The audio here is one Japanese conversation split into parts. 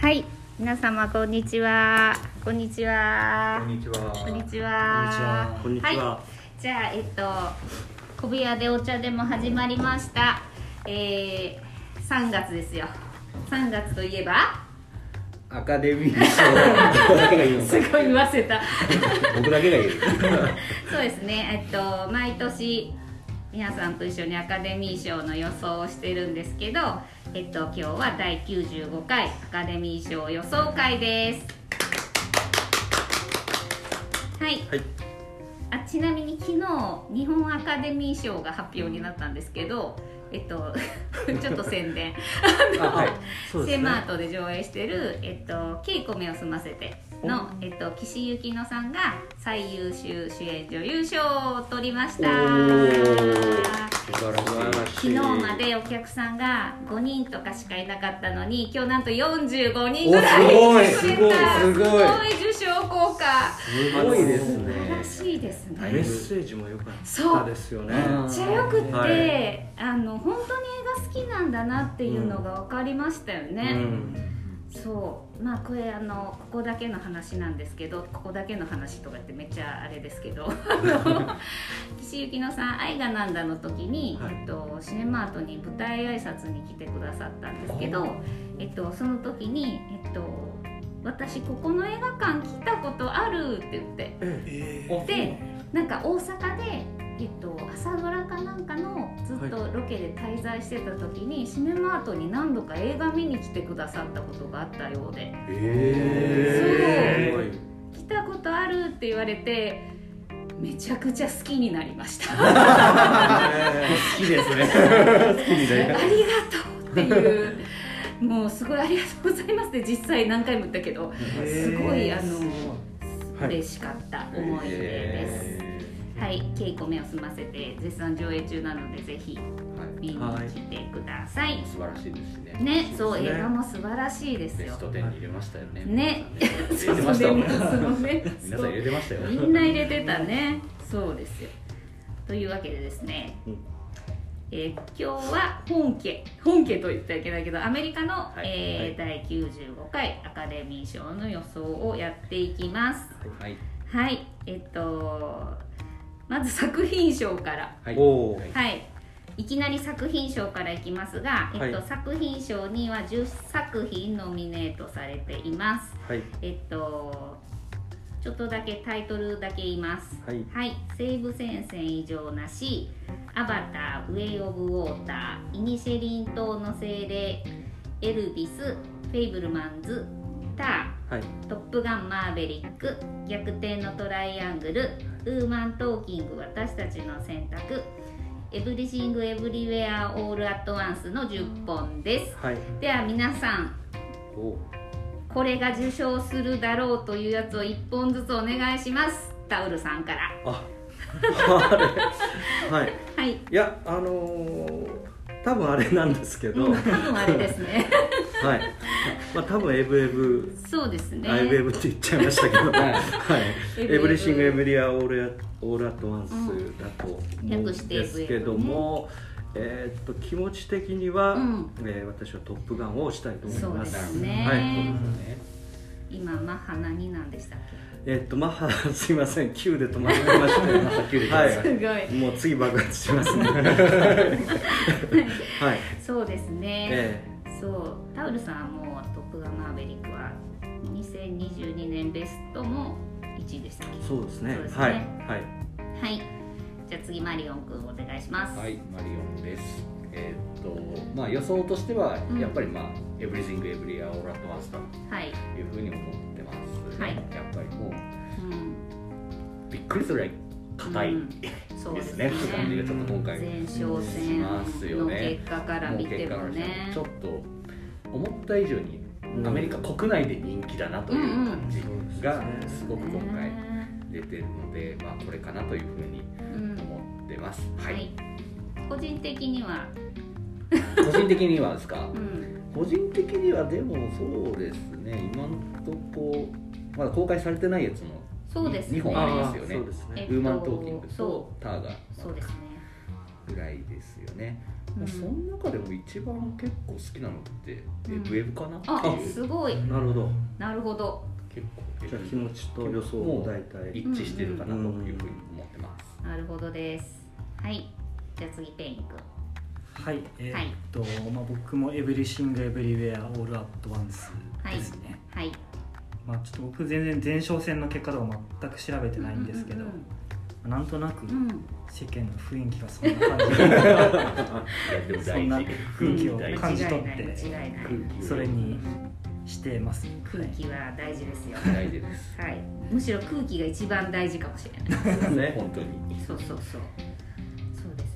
はい、皆様こんにちは。こんにちは。こんにちは。こんにちは。こんにちは。い、じゃあえっと小部屋でお茶でも始まりました。えー、3月ですよ。3月といえば？アカデミー賞僕だけが言うのすごい言わせた。僕だけが言う。そうですね。えっと毎年皆さんと一緒にアカデミー賞の予想をしてるんですけど、えっと今日は第95回アカデミー賞予想会です。はい。はい。あちなみに昨日日本アカデミー賞が発表になったんですけど、えっと ちょっと宣伝。あはい。そうですねセマー。トで上映してる「えっと、稽古目を澄ませての」えっと、岸由紀乃さんが最優秀主演女優賞を取りました。昨日までお客さんが5人とかしかいなかったのに今日なんと45人ぐらいおす来てごいたすごい受賞効果。い。すごいです素晴らね。しいですね。メッセージも良かったですよね。めっちゃよくって、はい。あの本当に映画好きなんだなっていうのが分かりましたよね、うん。そうまあこれあのここだけの話なんですけどここだけの話とかってめっちゃあれですけど 岸由紀乃さん「愛がなんだ」の時に、はい。えっと、シネマートに舞台挨拶に来てくださったんですけど、えっと、その時に、えっと「私ここの映画館来たことある」って言って。えでなんか大阪で、えっと、朝ドラかなんかのずっとロケで滞在してた時に、シネマートに何度か映画見に来てくださったことがあったようでえすごい。「来たことある?」って言われてめちゃくちゃ好きになりました 好きですね。好きにあね。りがとうっていうもうすごいありがとうございますって実際何回も言ったけどすごいあのはい嬉しかった思い出です。はい、稽古目を済ませて絶賛上映中なのでぜひ見に来てください。素晴らしいですしね。ね、そう、映画も素晴らしいですよベス。ト10に入れましたよね。ね入れてました 皆さん入れてましたよ。みんな入れてたね。そうですよ。というわけでですね、うんえー今日は本家本家と言ってはいけないけどアメリカの、はいえー第95回アカデミー賞の予想をやっていきます。はい。はい、えっとまず作品賞から。はい。はいはい、いきなり作品賞からいきますが、えっとはい作品賞には10作品ノミネートされています。はいえっとちょっとだけタイトルだけ言います。はいはい、西部戦線異常なし、アバター、ウェイ・オブ・ウォーター、イニシェリン島の精霊、エルビス、フェイブルマンズ、タはいー、トップガンマーヴェリック、逆転のトライアングル、ウーマントーキング、私たちの選択、エブリシング・エブリウェア・オール・アット・ワンスの10本です。はい。では皆さん、おこれが受賞するだろうというやつを1本ずつお願いします。タウルさんから。あ。あれ？はい。はい。いやあのー多分あれなんですけど、うん、はい。多分あれですね。まあ多分エブエブ。そうですね。エブエブって言っちゃいましたけど、はいはい、エブリシング・エブリア・オール・オール・アット・ワンスだと思うんですけども、えーっと気持ち的には、うんえー私は「トップガン」をしたいと思いそうま。ですすね。はいね。今マッハ何なんでしたっえーっとマッハ すいません9で止まりましてまた9で来はましたけ？すごい。い、もう次爆発しますね はいそうですね。えそうタウルさんはもうトップガンマーヴェリックは2022年ベストも1位でしたっけ？ー、そうですねそうですねはいはいはい。じゃあ次マリオンくんお願いします。はい、マリオンです。えーっとまあ予想としてはうんやっぱりまあエブリシングエブリアオーラットワンスとはい。いうふうに思ってますね。はいやっぱりもううん。びっくりするぐらい硬い。うんそうでですすねね。って感じがちょっと今回前哨戦のますよね結果から見てもねちょっと思った以上にアメリカ国内で人気だなという感じがすごく今回出てるので、まあこれかなというふうにうん思ってます。ははいい。個人的には、個人的にはですか？う。ん、個人的にはでもそうですね。今のとこまだ公開されてないやつもそうですね。2本ありますよね。ね。えっとウーマントーキングとそターがそうですね。ぐらいですよね。まあ、その中でも一番結構好きなのって、えうん。ウェブかな？ってあいう。すごい。なるほど。なるほど。結構じゃあ気持ちと予想も大体。一致してるかなというふうに思ってます、なるほどです。はい。じゃあ次ペインくんはいえーっと、まあ、僕もエブリシング・エブリウェア・オール・アット・ワンスですね、はい。まあちょっと僕全然前哨戦の結果とか全く調べてないんですけど、うんなんとなくうん。うん世間の雰囲気がそんな感じで いやでも大そんな事空気を感じ取って間違いない空気をそれにしてます。空気は大事ですよ。大事です。はい。むしろ空気が一番大事かもしれない。ね本当に。そうそうそう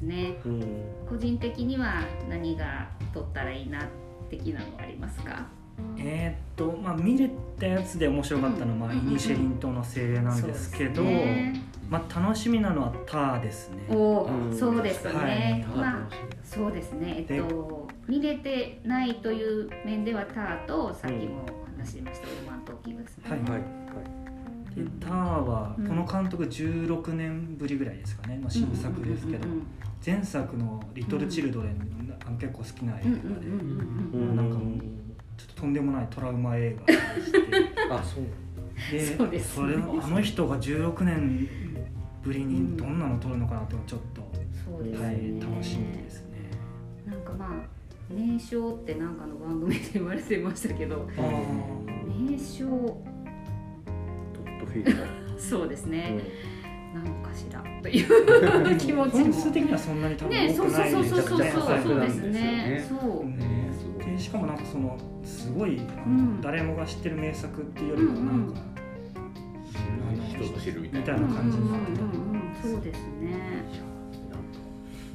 ね。うん。個人的には何が取ったらいいな的なのはありますか？えーっとまあ見れたやつで面白かったのは、まあイニシェリン島の精霊なんですけど、まあ楽しみなのはターですね。おうん。ーそうですね、はい。まあそうですね。えっと見れてないという面ではターとさっきも話しましたロマントーキングですね、はい。はい。はいでターはうんこの監督16年ぶりぐらいですかね、まあ、新作ですけど。うん前作の「リトル・チルドレン」あの結構好きな映画で。うんうんうんなんかちょっととんでもないトラウマ映画でして。あそう。でそうでれをあの人が16年ぶりにどんなの撮るのかなってちょっと、そうですね、はい、楽しみですね。なんかまあ名称ってなんかの番組で言われてましたけど。あ名称フィールド。そうですね、うなのかしら。という気持ちも。本数的にはそんなに多分ねそう多くないそうそうそうそうめちゃくちゃそうそうですめちゃくちゃね作そう、うんねでしかもなんかそのすごい、うん誰もが知ってる名作っていうよりはなんか、人ぞ知るみたいみたないな感じになっうんうんうんうんそうですねなんか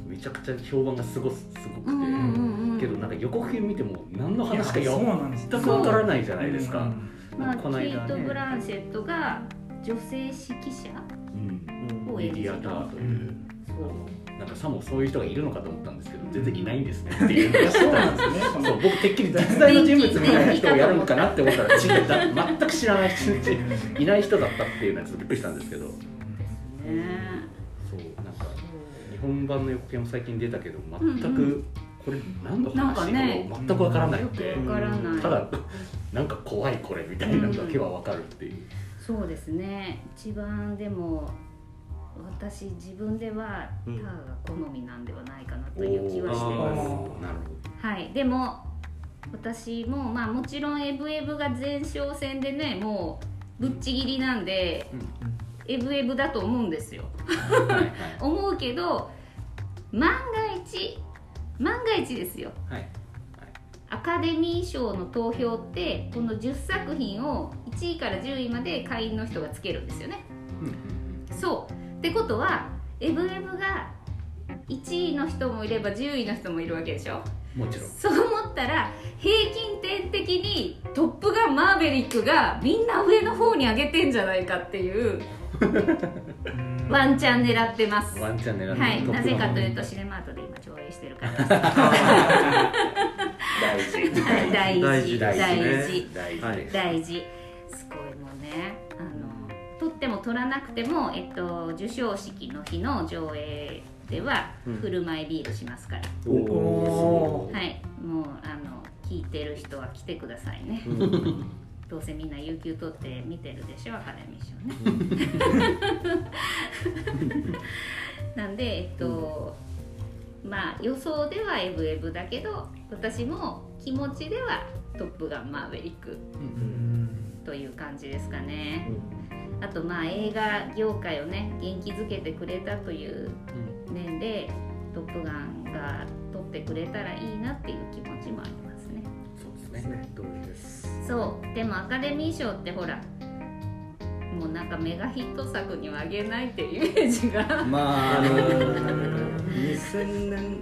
めちゃくちゃ評判がすごすごくて、うんうんうんうんけどなんか予告編見ても何の話かいやそうよなんです全くわからないじゃないですか、うんまあこのケイト・ブランシェットが女性指揮者うん。んをメディアターという、うん。そう。なんかさもそういう人がいるのかと思ったんですけど全然いないんですね。っていうそうなんですね。そのそう僕てっきり実在の人物みたいな人をやるのかなって思ったら違うだ全く知らない人いない人だったっていうのはちょっとびっくりしたんですけど。ね。そうなんか日本版の予告編も最近出たけど全く、うんこれ何のなんか話、ね全くわからないよって、くわからない。ただなんか怖いこれみたいなのだけはわかるっていう、そうですね。一番でも私自分ではタうん。ーが好みなんではないかなという気はしてます。なるほはい。でも私もまあもちろんエブエブが前哨戦でねもうぶっちぎりなんでエブエブだと思うんですよ。思うけど万が一万が一ですよ。はいアカデミー賞の投票ってこの10作品を1位から10位まで会員の人がつけるんですよね。うんそう。ってことはエブエブが1位の人もいれば10位の人もいるわけでしょ？もちろん。そう思ったら平均点的に「トップガンマーヴェリック」がみんな上の方に上げてんじゃないかっていううん ワンチャン狙ってます。ワンチャン狙ってはい、トップなぜかというととシネマートで今上映してるから。です大事。はい大事。大事。大事。す大事。すごいもうねあの撮っても撮らなくても、えっと、授賞式の日の上映ではうん。振る舞いビールしますから、おおはい。もうあの聞いてる人は来てくださいね。ーうん。どうせみんな有給取って見てるでしょアカデミー賞ね。なんでえっと、まあ予想ではエブエブだけど私も気持ちでは「トップガンマーヴェリックうん」という感じですかね。あとまあ映画業界をね元気づけてくれたという面で「トップガン」が撮ってくれたらいいなっていう気持ちもありますね。そうですね。ね同時です。そう。でもアカデミー賞ってほらもうなんかメガヒット作にはあげないっていうイメージが。まああの2000年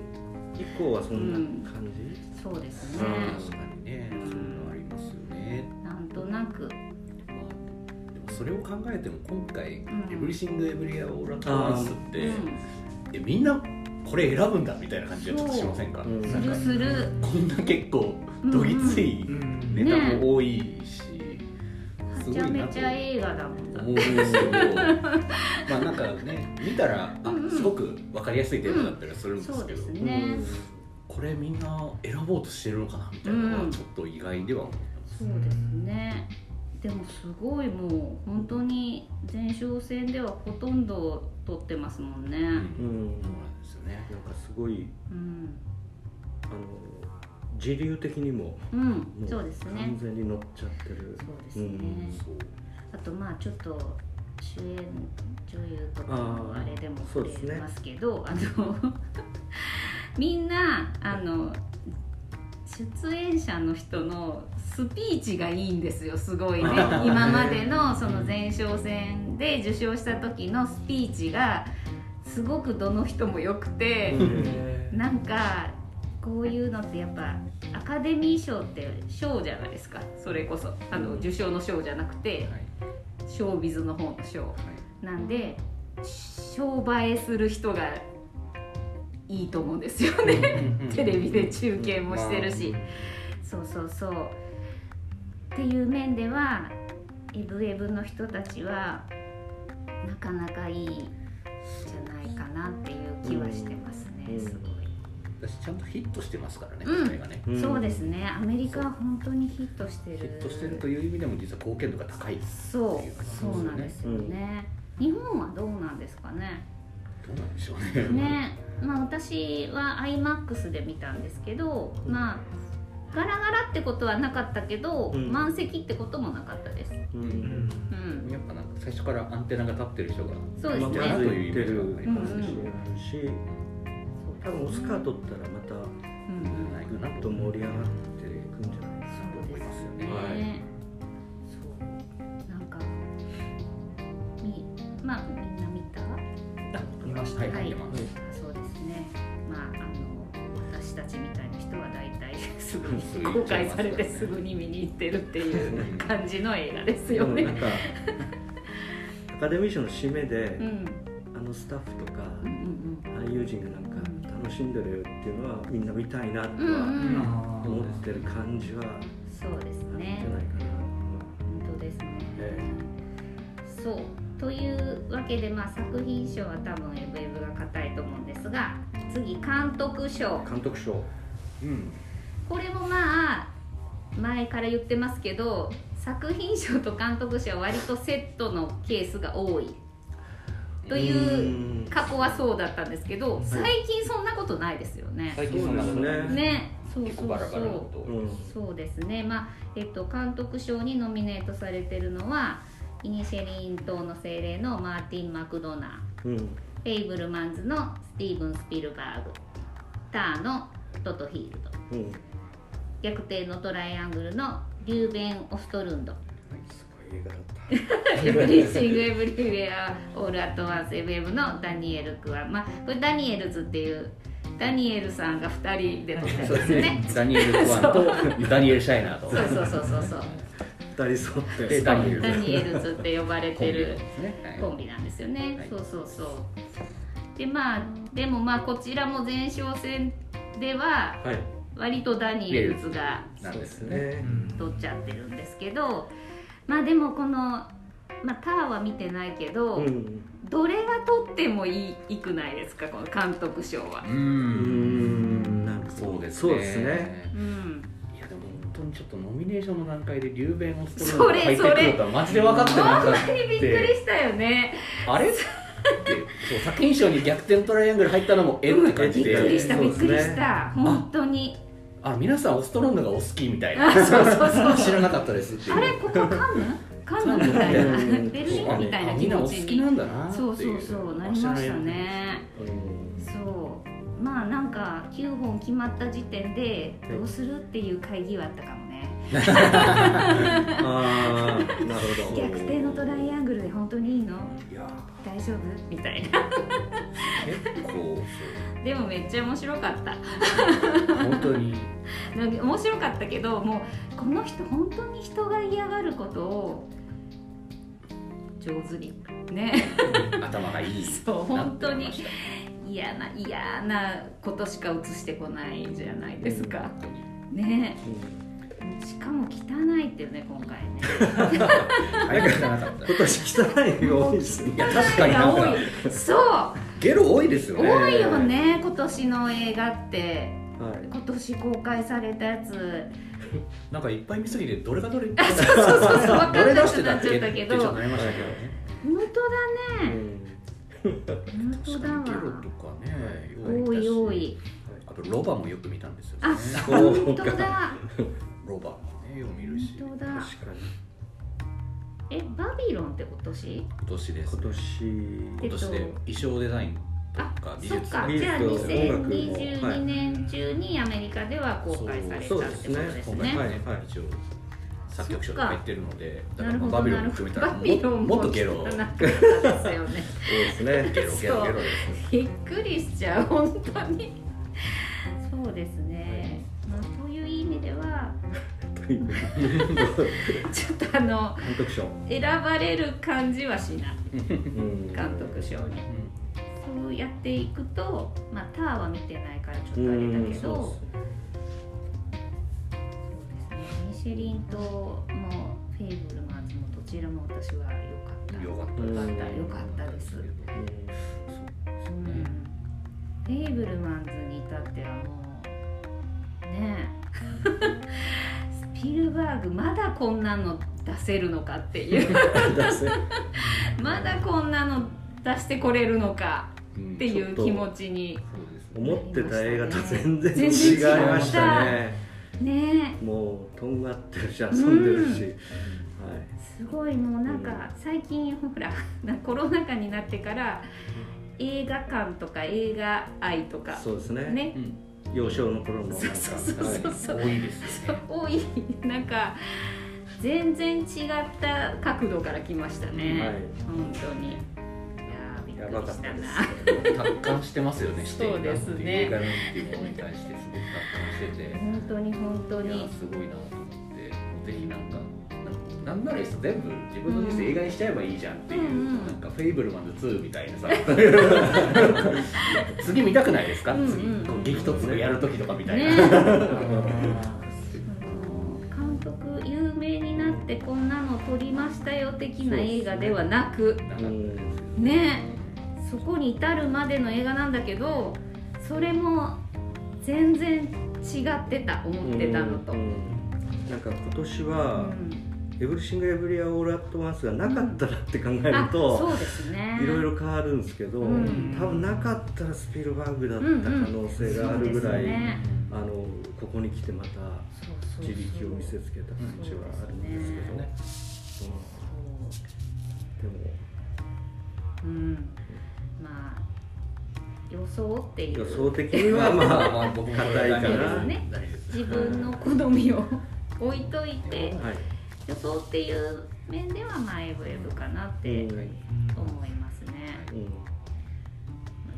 以降はそんな感じ、そうですね。確かにねそういうのありますよね。なんとなく。まあでもそれを考えても今回ん「エブリシング・エブリア・オーラ・トワンス」ってうえみんなこれ選ぶんだみたいな感じはちょっとしませんか？う。んん、すなんかるするこんな結構どぎついうん。ネタも多いし、すめちゃごいなと。めちゃ映画だもん。だ思うんですけどまあなんかね見たらうんうん。あすごく分かりやすいテーマだったりはするんでそうすけど、ですね。れみんな選ぼうとしてるのかなみたいなのはちょっと意外では。思います、そうですね。でもすごいもう本当に前哨戦ではほとんど取ってますもんね。うん。うん。そうなんですよね。なんかすごいうん、あの時流的にもうん。もうそうですね。完全に乗っちゃってる。そうですね。そうあとまあちょっと主演女優とかのあれでもそうですね触れますけどあのみんなあの出演者の人のスピーチがいいんですよすごいね。今までのその前哨戦で受賞した時のスピーチがすごくどの人もよくて、なんかこういうのってやっぱアカデミー賞って賞じゃないですか。それこそ。あの受賞の賞じゃなくてはい。ショービズの方の賞。はいなんで商売する人がいいと思うんですよね。テレビで中継もしてるし、そうそうそう。っていう面ではエブエブの人たちはなかなかいいじゃないかなっていう気はしてますね、うん。すごい。私ちゃんとヒットしてますからね、うん。がね。うん。そうですね。アメリカは本当にヒットしてる。ヒットしてるという意味でも実は貢献度が高いそうっていう感じそうなんですよね、日本はどうなんですかね？どうなんでしょうね。ね。まあ私は iMAX で見たんですけどまあガラガラってことはなかったけど、うん。満席ってこともなかったです。うん。うん。やっぱなんか最初からアンテナが立ってる人がそうですね。まあというイメージがありますうん。うん。しあるし多分オスカー取ったらまたうん。ないかなもっと盛り上がっていくん。じゃないですかそうです思いますよねねそうなん。かみまあみん。な見た見ましたはいそうですねまああの私たちみたいな人は大体すぐに公開されてすぐに見に行ってるっていううん。感じの映画ですよねでもなん。かアカデミー賞の締めで、うん。あのスタッフとかうん。うん。俳優陣がなん。か楽しんでるっていうのはみんな見たいなとは思ってる感じはそうですあるんじゃないねかな、本当ですね。えそう。というわけで、まあ、作品賞は多分エブエブが硬いと思うんですが次監督賞。監督賞。うん。これもまあ前から言ってますけど作品賞と監督賞は割とセットのケースが多いという過去はそうだったんですけど最近そんなことないですよね。最近そんなことない。そうですね。そうそう結構バラバラなそこと。うそうですね。まあえっと監督賞にノミネートされてるのはイニシェリン島の精霊のマーティン・マクドナー。うん。フェイブルマンズのスティーブン・スピルバーグ。ターのトッド・フィールド。うん。逆転のトライアングルのリューベン・オストルンド。すごい映画だったエブリシング・エブリウェア・オール・アット・ワンス・エブエブのダニエル・クワンまあこれダニエルズっていうダニエルさんが2人で撮ってるんそうですね。ねダニエル・クワンとダニエル・シャイナーとそうそうそうそうそう。二人揃って。でダニエルズダニエルズって呼ばれてるコンビなんですよね、はい。そうそうそう。でまあでもまあこちらも前哨戦でははい。割とダニエルズがなんですね。取っちゃってるんですけどまあでもこの、まあ、ターは見てないけど、うん。どれが取ってもいいいくないですか？この監督賞は。ううん。ん。なるほどそうですね。そうですね。うん。いやでも本当にちょっとノミネーションの段階でリューベン・オストそれロンが入ってくるとはマジで分かってなかほんまっにびっくりしたよねあれ？っ てそう作品賞に逆転トライアングル入ったのもえって感びっじでくりしたびっくりした。本当にあ皆さんオストロンドがお好きみたいな。あそうそうそう。知らなかったですっていう。あれここカンヌ？カンヌみたいな。うんベルリンみたいな気あみんなお好持ちにきなんだな。っていそうそうそうなりましたね。うんそう。まあなんか9本決まった時点でどうするっていう会議はあったかも。ねああなるほど。逆転のトライアングルで本当にいいの？いや大丈夫？みたいな。結構でもめっちゃ面白かった。本当に。面白かったけどもうこの人本当に人が嫌がることを上手に。ね。頭がいい。そう本当に。嫌な嫌なことしか映してこないじゃないですか。ね。うんしかも汚いっていうね今回ね。入ってなかった今年汚いが多いですね。いや確かになんか。いや多い。そう。ゲロ多いですよね。多いよね今年の映画って。今年公開されたやつ。なんかいっぱい見すぎてどれがどれ？そうそうそう分かどれんなくなっちゃったけど。本当だね。うん本当だわ。ゲロとかね。多い多い。あとロバもよく見たんですよね。あそう本当だロバ。もねよく見るし。本当だ。確かにえバビロンって今年？今年です今年。今年で衣装デザインとあか美術そっか。美術じゃあと音楽も2022年中にアメリカでは公開されたってことですそうね。今回ね、はいはい。一応作曲賞とか言ってるのでだかなるほどらまあバビロンも含めたらももっとゲロ。なかったですよね。そうですね。ゲロゲロゲロです びっくりしちゃう本当に。そうですね、ちょっとあの監督賞。選ばれる感じはしない。うん監督賞に。そうやっていくとまあターは見てないからちょっとあれだけどうんそうですね。ミシェリンともフェイブルマンズもどちらも私は良かった。良かった良かったです、うん、フェイブルマンズに至ってはもうねピルバーグまだこんなの出せるのかっていう。まだこんなの出してこれるのかうんっていう気持ちにそうですね。思ってた映画と全然違いました。ね。ね。もうとんがってるし遊んでるし、はい。すごいもうなんか最近ほらなコロナ禍になってから映画館とか映画愛とかそうですね。ね。うん幼少の頃のなんかそうそうそうそうそう。多いですよね。多い。なんか全然違った角度から来ましたね、はい。本当に。いやーびっやくりしたな。す達観してますよね そうですねっていう映画なんていうものに対してすごく達観してて。本当に本当に。すごいなと思って。ぜひなんかななんならいっそ全部自分の人生映画にしちゃえばいいじゃんっていう、うんうん。なんか「フェイブルマンズ2」みたいなさ。次見たくないですか、うんうん。次。こう激突やる時とかみたいな、ね。監督有名になってこんなの撮りましたよ的な映画ではなく。ね。そこに至るまでの映画なんだけどそれも全然違ってた思ってたのと、ううんん。なんか今年は「エブリシング・エブリア・オール・アット・ワンス」がなかったらって考えるあと、そうですね。いろいろ変わるんですけど、うん。多分なかったらスピルバーグだった可能性があるぐらい、あのここに来てまたそうそうそう。自力を見せつけた感じはあるんですけど、そう。うん。でも。うん。まあ予想っていう。予想的にはまあ まあ僕いかな。そうですね。自分の好みを置いといて。はい予想っていう面ではまあエブエブかなってうん。思いますね、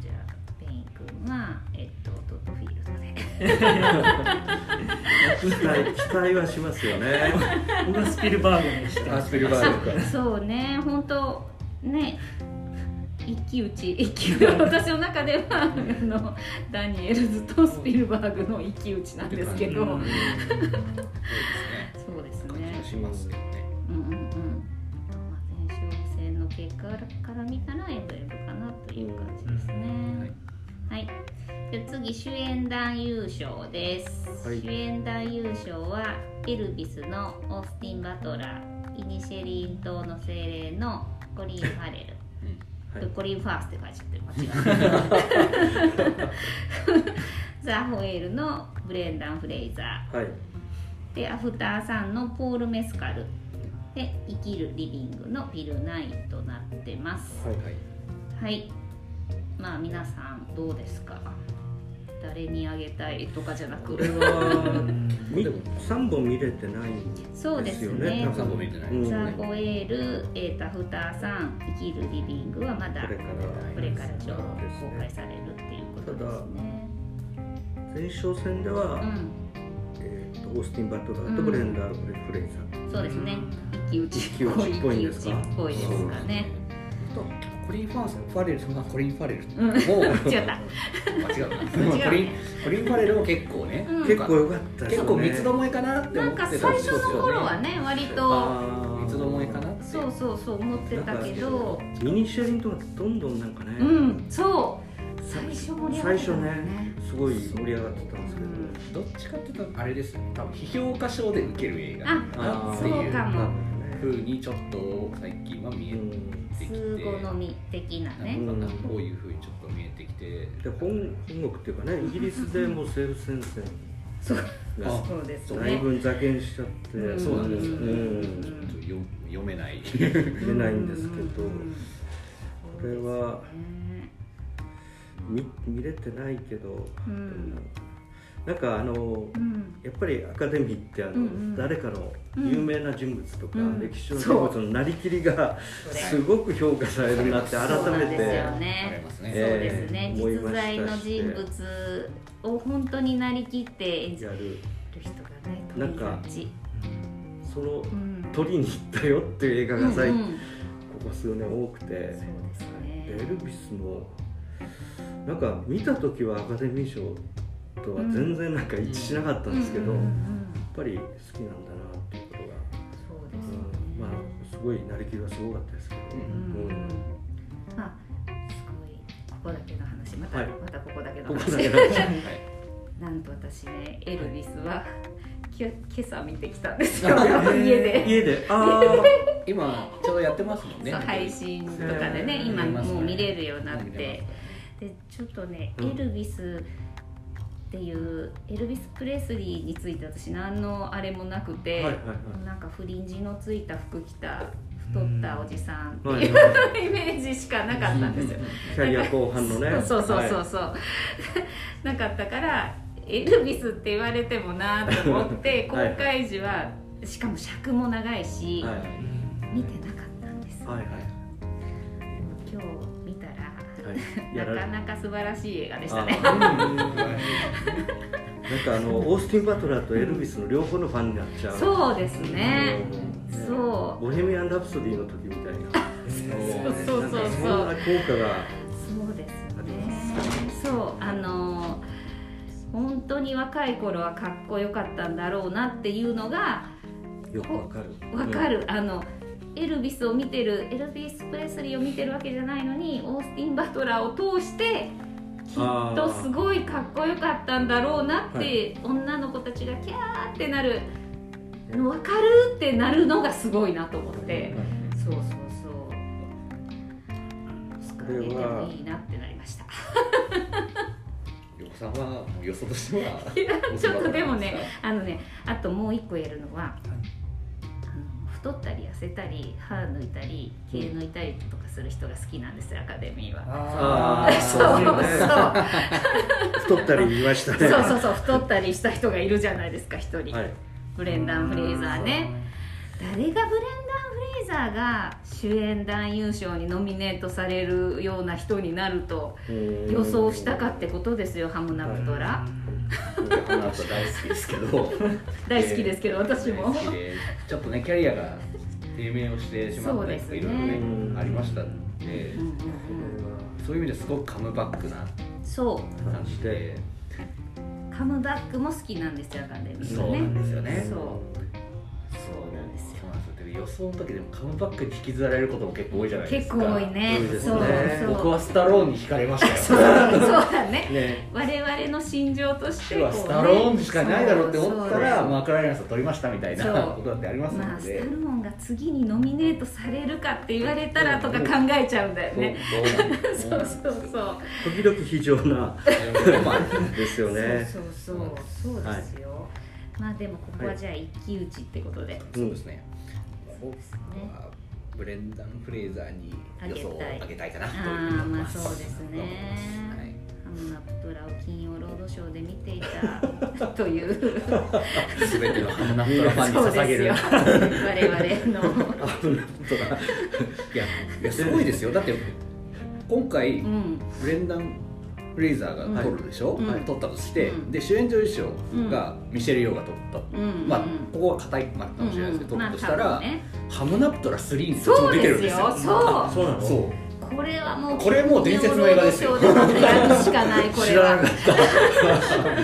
じゃあペイン君はえっとトッド・フィールドで。期待期待はしますよね。僕はスピルバーグにしてスピルバーグか。そうね本当ね一騎打ち一騎 私の中ではあのダニエルズとスピルバーグの一騎打ちなんですけど、うん。そうですねしますよね。うんうんうん。まあ前哨戦の結果から見たらエブエブかなという感じですね、はい、じゃあ次主演男優賞です、はい。主演男優賞はエルビスのオースティン・バトラーイニシェリン島の精霊のコリン・ファレル。はい。コリン・ファースって書いちゃってる間違えたザ・ホエールのブレンダン・フレイザはい。ーでアフター・サンのポール・メスカルで生きるリビングのビル・ナイとなってます。はいはい。はい。まあ皆さんどうですか？誰にあげたいとかじゃなく。これはみでも3本見れてないそうですですよね。ね多分。見てないうんザ・ホエール、えー、タフターさん生きるリビングはまだこれからこれから公開されるっていうことですね。前哨戦では、うん。えー、とオースティン・バトラーとブレンダー・フレイザー、そうですね。一騎打ちっぽいんですかね。とコリン・ファースファレルそんなコリン・ファレルうんもう違った間違うな違うコリンコリン・ファレルも結構ね、うん。結構良かった結構三つどもえかなってなん思ってたか最初の頃はね割と三つどもえかなって。そうそうそう思ってたけど。ミニシェリンとかどんどんなんかね、うんそう。最初盛り上がってたもんね。最初ねすごい盛り上がってたんですけど、どっちかっていうとあれですね。多分批評家賞で受ける映画あっていうそうかも。ふうにちょっと最近は見えてきて、通好み的なね。なんかこういうふうにちょっと見えてきて、で本本国っていうかねイギリスでも西部戦線そう。がそうですだいねぶ座見しちゃって、うん。そうなんですよね、うん。ちょっとよ読めない。出ないんですけど、うん。これはね。見見れてないけど、うんなんかあのうん。やっぱりアカデミーってあの、うんうん。誰かの有名な人物とか、うん。歴史上の人物のなりきりがすごく評価されるなって改そうなんですよめてありね。ますね、そうですね、ええ思い実ました在の人物を本当になりきって演じる人がねなんかそのうん。鳥に行ったよっていう映画が最近、うんうんここ数年多くてそうですね。エルビスもなんか見た時はアカデミー賞とは全然なんか一致しなかったんですけど、うんうんやっうん。ぱり好きなんだなっていうことが、そうですよね。うん、まあすごいなりきりはすごかったですけど、うんうんまあすごいここだけの話。また、はい。またここだけのここ話だけの話。なんと私ねエルビスはきょ今朝見てきたんですよ。あ家で。家で。あ 今ちょうどやってますもんね。配信とかでねえー今もう見れるようになって。でちょっとね、うん。エルビスっていうエルビス・プレスリーについて私何のあれもなくて、はいはいはい。なんかフリンジのついた服着た太ったおじさんってはいいう、はい。イメージしかなかったんですよ。キャリア後半のね。そうそうそうそう。はそう、なかったからエルビスって言われてもなと思って公はい。開時はしかも尺も長いし、いはい。見てなかったんですよ、はいはい なかなか素晴らしい映画でしたね。あなんかあの オースティン・バトラーとエルビスの両方のファンになっちゃう。そうですね。うん。そう。ボヘミアン・ラプソディの時みたいなそうそうそうなんかそんな効果がそうですよね。そうあの本当に若い頃はかっこよかったんだろうなっていうのがよくわかる。わかる、あのエルビスを見てるエルビス・プレスリーを見てるわけじゃないのにオースティン・バトラーを通してきっとすごいかっこよかったんだろうなって、は女の子たちがキャーってなるの分かるってなるのがすごいなと思って、そうそうそう。スカーレでもいいなってなりました。横さんはとしてはちょっとでもねあのねあともう一個言えるのは、太ったり痩せたり歯抜いたり毛抜いたりとかする人が好きなんですよアカデミーは。そうそうそう。ですね。太ったり言いましたね。そうそうそう太ったりした人がいるじゃないですか一人、はい。ブレンダン・フレイザーね。誰がブレレイザーが主演男優賞にノミネートされるような人になると予想したかってことですよハムナプトラ、この後大好きですけど。大好きですけど、私も。大好きでちょっとねキャリアが低迷をしてしまったりとかいろいろねうんありましたんでうんうんうん。そういう意味ですごくカムバックなそう。感じで。カムバックも好きなんですよアカデミーはね。そうなんですよね。そう。そうなんですよ予想の時でもカムバックに引きずられることも結構多いじゃないですか。結構多いね。ね。そうそう。僕はスタローンに惹かれましたよ。そうだね。ね。我々の心情としてうわこうねスタローンしかないだろうって思ったらマクライアンスを取りましたみたいなことだってありますまあので、スタローンが次にノミネートされるかって言われたらとか考えちゃうんだよね。そそううそうそう。時々非常な ですよね。そうそうそう。そうですよ、まあでもここはじゃあ一騎打ちってことで、そうですね僕はブレンダン・フレイザーに予想を上げたい。かなというああまあ思いますそうですね、はい。ハムナプトラを金曜ロードショーで見ていたという。すべてのハムナプトラファンに捧げる。我々の。危ないことだいやいやすごいですよ。だって今回、うん。ブレンダン・フレイザーが取るでしょ、うん。取ったとして、うん。で主演女優賞がミシェル・ヨーが取った、うんまあここは硬いまあかもしれないですけど、うん取ったとしたら、まあ多分ね。ハムナプトラ3にどっちもそう出てるんですすよ。そう。そうなの。そうこれはもうこれもう伝説の映画ですよ。やるしかないこれは。知らなかった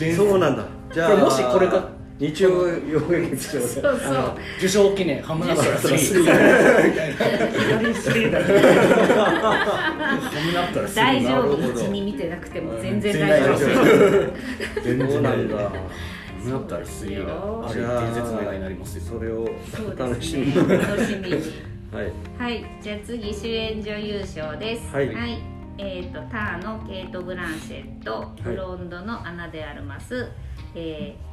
でそうなんだ。じゃあこれもしこれが日曜洋劇場そうでそう。受賞記念ハムナプラス3左スリーだねハムナプラス大丈夫。なるほど1に見てなくてもうん全然全大丈然夫。全然そうなんだハムナプラス3がある伝説の映画になりますよそれをそう楽しみ楽しみにはいはいじゃあ次主演女優賞ですはいえっ、とターのケイト・ブランシェットブロンドのアナ・デ・アルマス、えー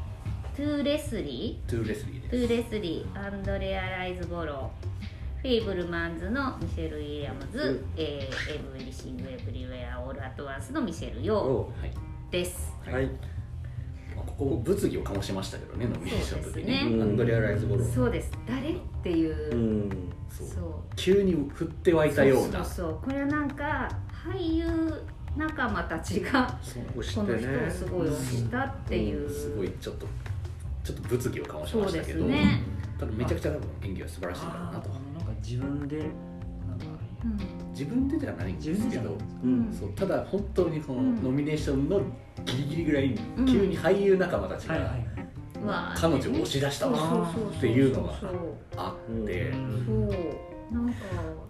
トゥーレスリトゥーレスリーートです。ゥーレスリーアンドレア・ライズ・ボロー。フェイブルマンズのミシェル・ウィリアムズ、えーエブリシング・エブリウェア・オール・アット・ワンスのミシェル・ヨおはい。ーです。はい。まあここ物議を醸しましたけどねノミネーションの時ね。にアンドレア・ライズボロそうです。誰っていう、うん。そう。そう。急に振って湧いたような。そうそうそう。これはなんか俳優仲間たちがこの人をすごい推したっていう、すごいちょっとちょっと物議を醸しましたけど、すね、ただめちゃくちゃ多分演技は素晴らしいんだろうなと。なんか自分でなんかうん。自分でではないんですけどうん。そうただ本当にこのうん。ノミネーションのギリギリぐらいにうん。急に俳優仲間たちが彼女を押し出したわっていうのがそうあって。そう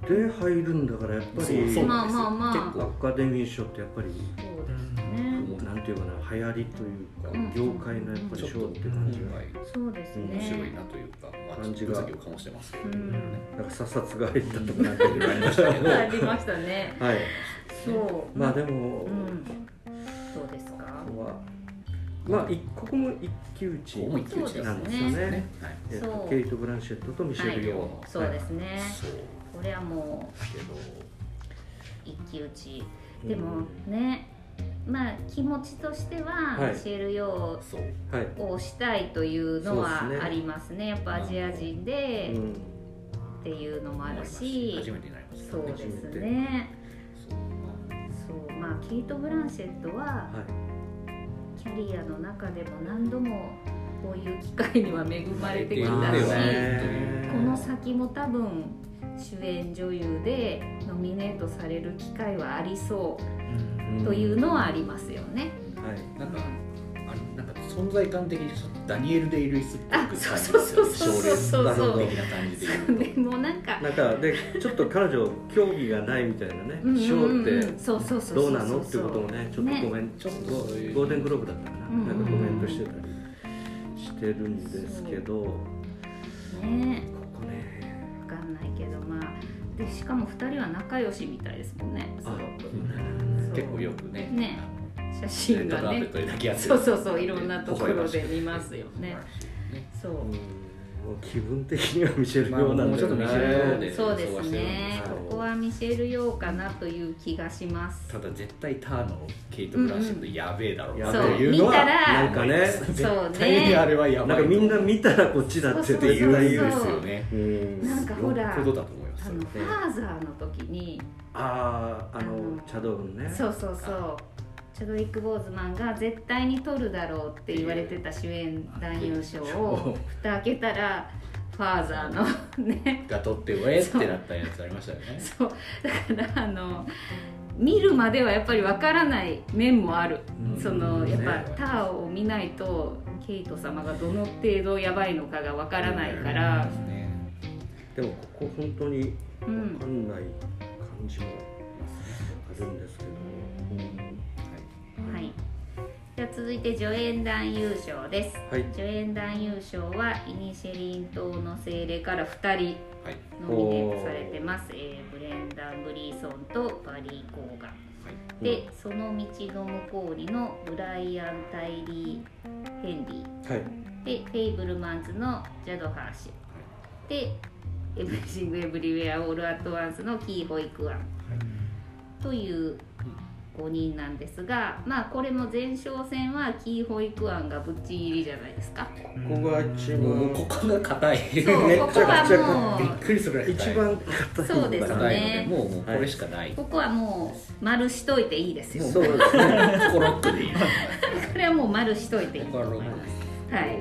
で入るんだからやっぱりそうそうまあまあまあ。結ア構カデミー賞ってやっぱりそうですね。もうなんていうかな流行りというか、うん。業界のやっぱり賞って感じが、そうですね。面白いなというか、まあ、感じが物議を醸してますなんか査察が入ったとかなんていうのがありましたけど。ありましたね。はい。そう。まあでも、うん。そうですか。ここはまあ一ここも一騎打ちなんですよね。ケイト・ブランシェットとミシェル・ヨー。の、そうですね。これはもう一騎打ち。でもねまあ気持ちとしてははい。ミシェル・ヨーをしたいというのはありますね。やっぱアジア人でうんっていうのもあるし。初めて。になりますそうですね。そう。そうまあケイト・ブランシェットははいキャリアの中でも何度もこういう機会には恵まれてきたし、この先も多分主演女優でノミネートされる機会はありそうというのはありますよね。はい。なんか存在感的にちょっとダニエル・デイ・ルイスっぽく感じですよねあそうそうそうそうそう的な感じで言うと。でもなんかなんかでちょっと彼女興味がないみたいなね。うんうんうん賞ってそうそうそう。どうなのってこともねちょっとコメント、ちょっとゴールデングローブだったかな,、うん。うんうんなんかコメントしてたりしてるんですけど。こね。こね。わかんないけどまあでしかも2人は仲良しみたいですもんね。すごく結構よくね。ね写真がね。そうそうそういろんなところで見ますよね。そう。気分的にはミシェル・まあヨーなんだよねでそうですね。はいここはミシェル・ヨーかなという気がします。ただ絶対ターのケイト・ブランシェットやべえだろうな。とやべえ見いうのはなんかねそう絶対にあねれはやばないんかみんな見たらこっちだってていうそうですそうよね。うん。なんかほらよっぽどだと思いますあのファーザーの時に。あああのあのチャドウンね。そうそうそうチャドウィック・ボーズマンが絶対に取るだろうって言われてた主演男優賞を 蓋開けたらファーザーの ね。が取ってウェってなったやつありましたよね。そう。だからあの見るまではやっぱりわからない面もある、うん。そのやっぱ、ね。ターを見ないとケイト様がどの程度やばいのかがわからないから、ね。でもここ本当にわうん。かんない感じもあるんですけど、はい、じゃあ続いて助演男優賞です。はい。助演男優賞はイニシェリン島の精霊から2人はい。ノミネートされてます、えーブレンダン・ブリーソンとバリー・コーガン。うんで、その道の向こうにのブライアン・タイリー・ヘンリー。はい。でフェイブルマンズのジャド・ハーシュ。でエブリシング・エブリウェア・オール・アット・ワンスのキー・ホイ・クワン。という5人なんですがまあこれも前哨戦はキー・ホイ・クワンがぶっちぎりじゃないですか。ここが一もう番ここが硬い。そうめっちゃここはくちゃもうびっくりするぐらい一番硬い。そうですね。もうもうこれしかない、ここはもう丸しといていいですよ。そうですね。ここロックで。いいこれはもう丸しといていいここはロックですはい。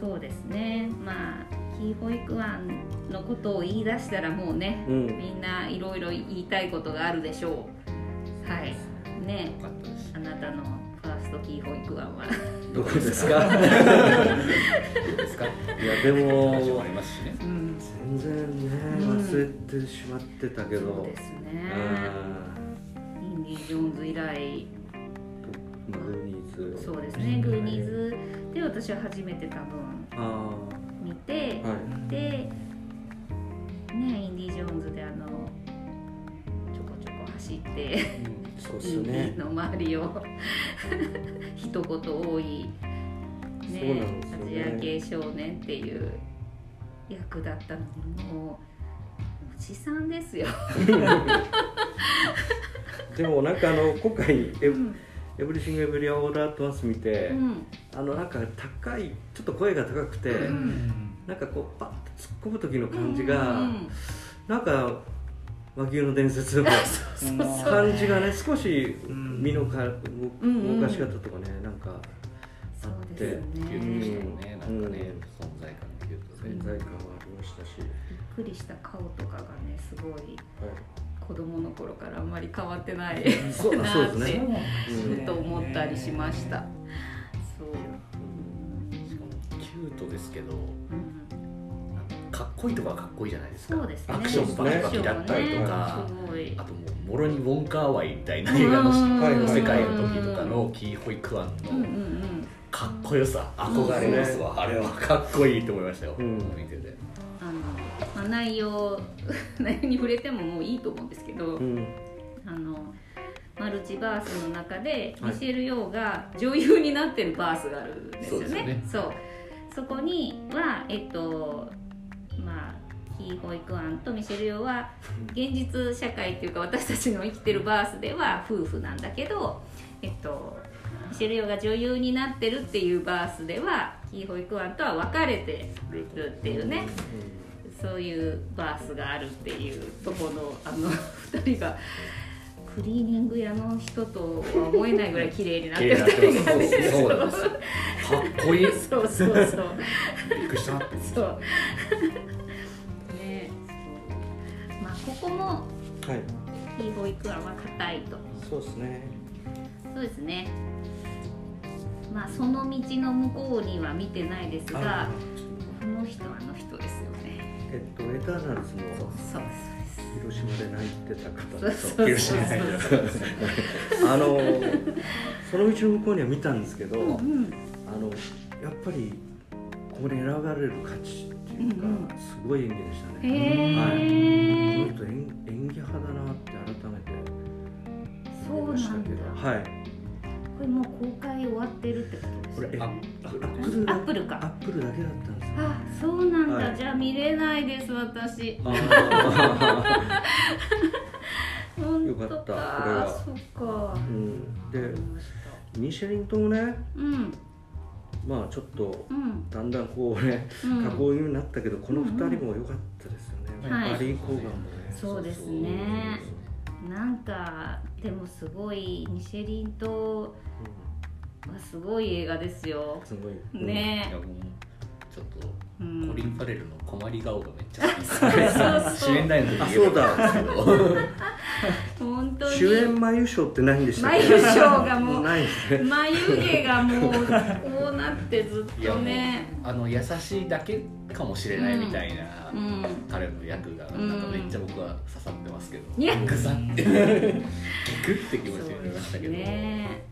そうですね。まあキー保育案のことを言い出したらもうね、うん。みんないろいろ言いたいことがあるでしょうはい。ね。あなたのファーストキー保育案は。どこですか？ですか？いやでもありますしねうん。全然ねうん忘れてしまってたけど、そうですね。インディ・ジョーンズ以来。うん。グーニーズ。そうですね。グーニーズで私は初めて多分あ見て、あはいでねインディ・ジョーンズであのちょこちょこ走ってそうっすね。ィの周りを。一言多い、そうなんですよねアジア系少年っていう役だったのにもうおじさんですよ。でもなんかあの今回エブうん。エブリシング・エブリア・オール・アット・ワンス見て、うん。あのなんか高いちょっと声が高くて、ん。なんかこうパッと突っ込む時の感じが、うん。なんか和牛の伝説の 感じがね少しん身のかうん動かし方とかねなんかそうあって。ですキュートねでしたねなんかねうん。存在感キュートで存在感はありましたし、びっくりした顔とかがねすごい子供の頃からあんまり変わってない。そうなそうですってね。ふと思ったりしました。そう、しかもキュートですけどうんかっこいいとこはかっこいいじゃないですか。ね。アクションバキバキだったりとか、アクションね。すごい。あともうもろにウォンカーワイみたいな映画の世界の時とかのキー・ホイ・クワンのうん。かっこよさ憧れますわ、あれはかっこいいと思いましたよ、うん。見てて。あの、まあ、内容 内容に触れてももういいと思うんですけど、うん。あのマルチバースの中ではい。ミシェル・ヨーが女優になってるバースがあるんですよね。そうですよね。そう。そこにはえっとまあキー・ホイ・クアンとミシェル・ヨーは現実社会っていうか私たちの生きてるバースでは夫婦なんだけど、えっと、ミシェル・ヨーが女優になってるっていうバースではキー・ホイ・クアンとは別れてるっていうねそういうバースがあるっていうとこのあの 2人がクリーニング屋の人とは思えないぐらい綺麗になってる綺麗になって2人がね。そうなんですよかっこいい。そうそうそう。びっくりした。そうここもはい。いい保育園は硬いと。そうですね。そうですね。まあその道の向こうには見てないですがあこの人はあの人ですよね。えっとエターナルズのそうです。広島で泣いてた方そ広島そうあのその道の向こうには見たんですけど、うんう。んあのやっぱりここに選ばれる価値っていうか、うんうんすごい演技でしたね。へはい、えこの人演演技派だなって改めてそう思いましたけど。はい。これもう公開終わってるってことですこれえあアップルアップルか。アップルだけだったんですよ。あそうなんだ、はい。じゃあ見れないです私。よかったこれは。そっか。ーうん。でミシェリンともねうんまあちょっとうん。だんだんこうねうん。加工になったけど、この二人も良かったですよね、はい。バリー・コーガンもね。そうですね。なんかでもすごいミシェリンとはすごい映画ですよ。うん。すごい、ねちょっとうんコリン・ファレルの困り顔がめっちゃ好き。そうそう主演だ言えばよかったんです本当に主演眉賞ってないんでしたっけ？眉賞がもうないですね。眉毛がもうこうなってずっとね。あの優しいだけかもしれないみたいな、うん。彼の役がなんかめっちゃ僕は刺さってますけど、いやグサってギクって気持ちになりましたけど、ね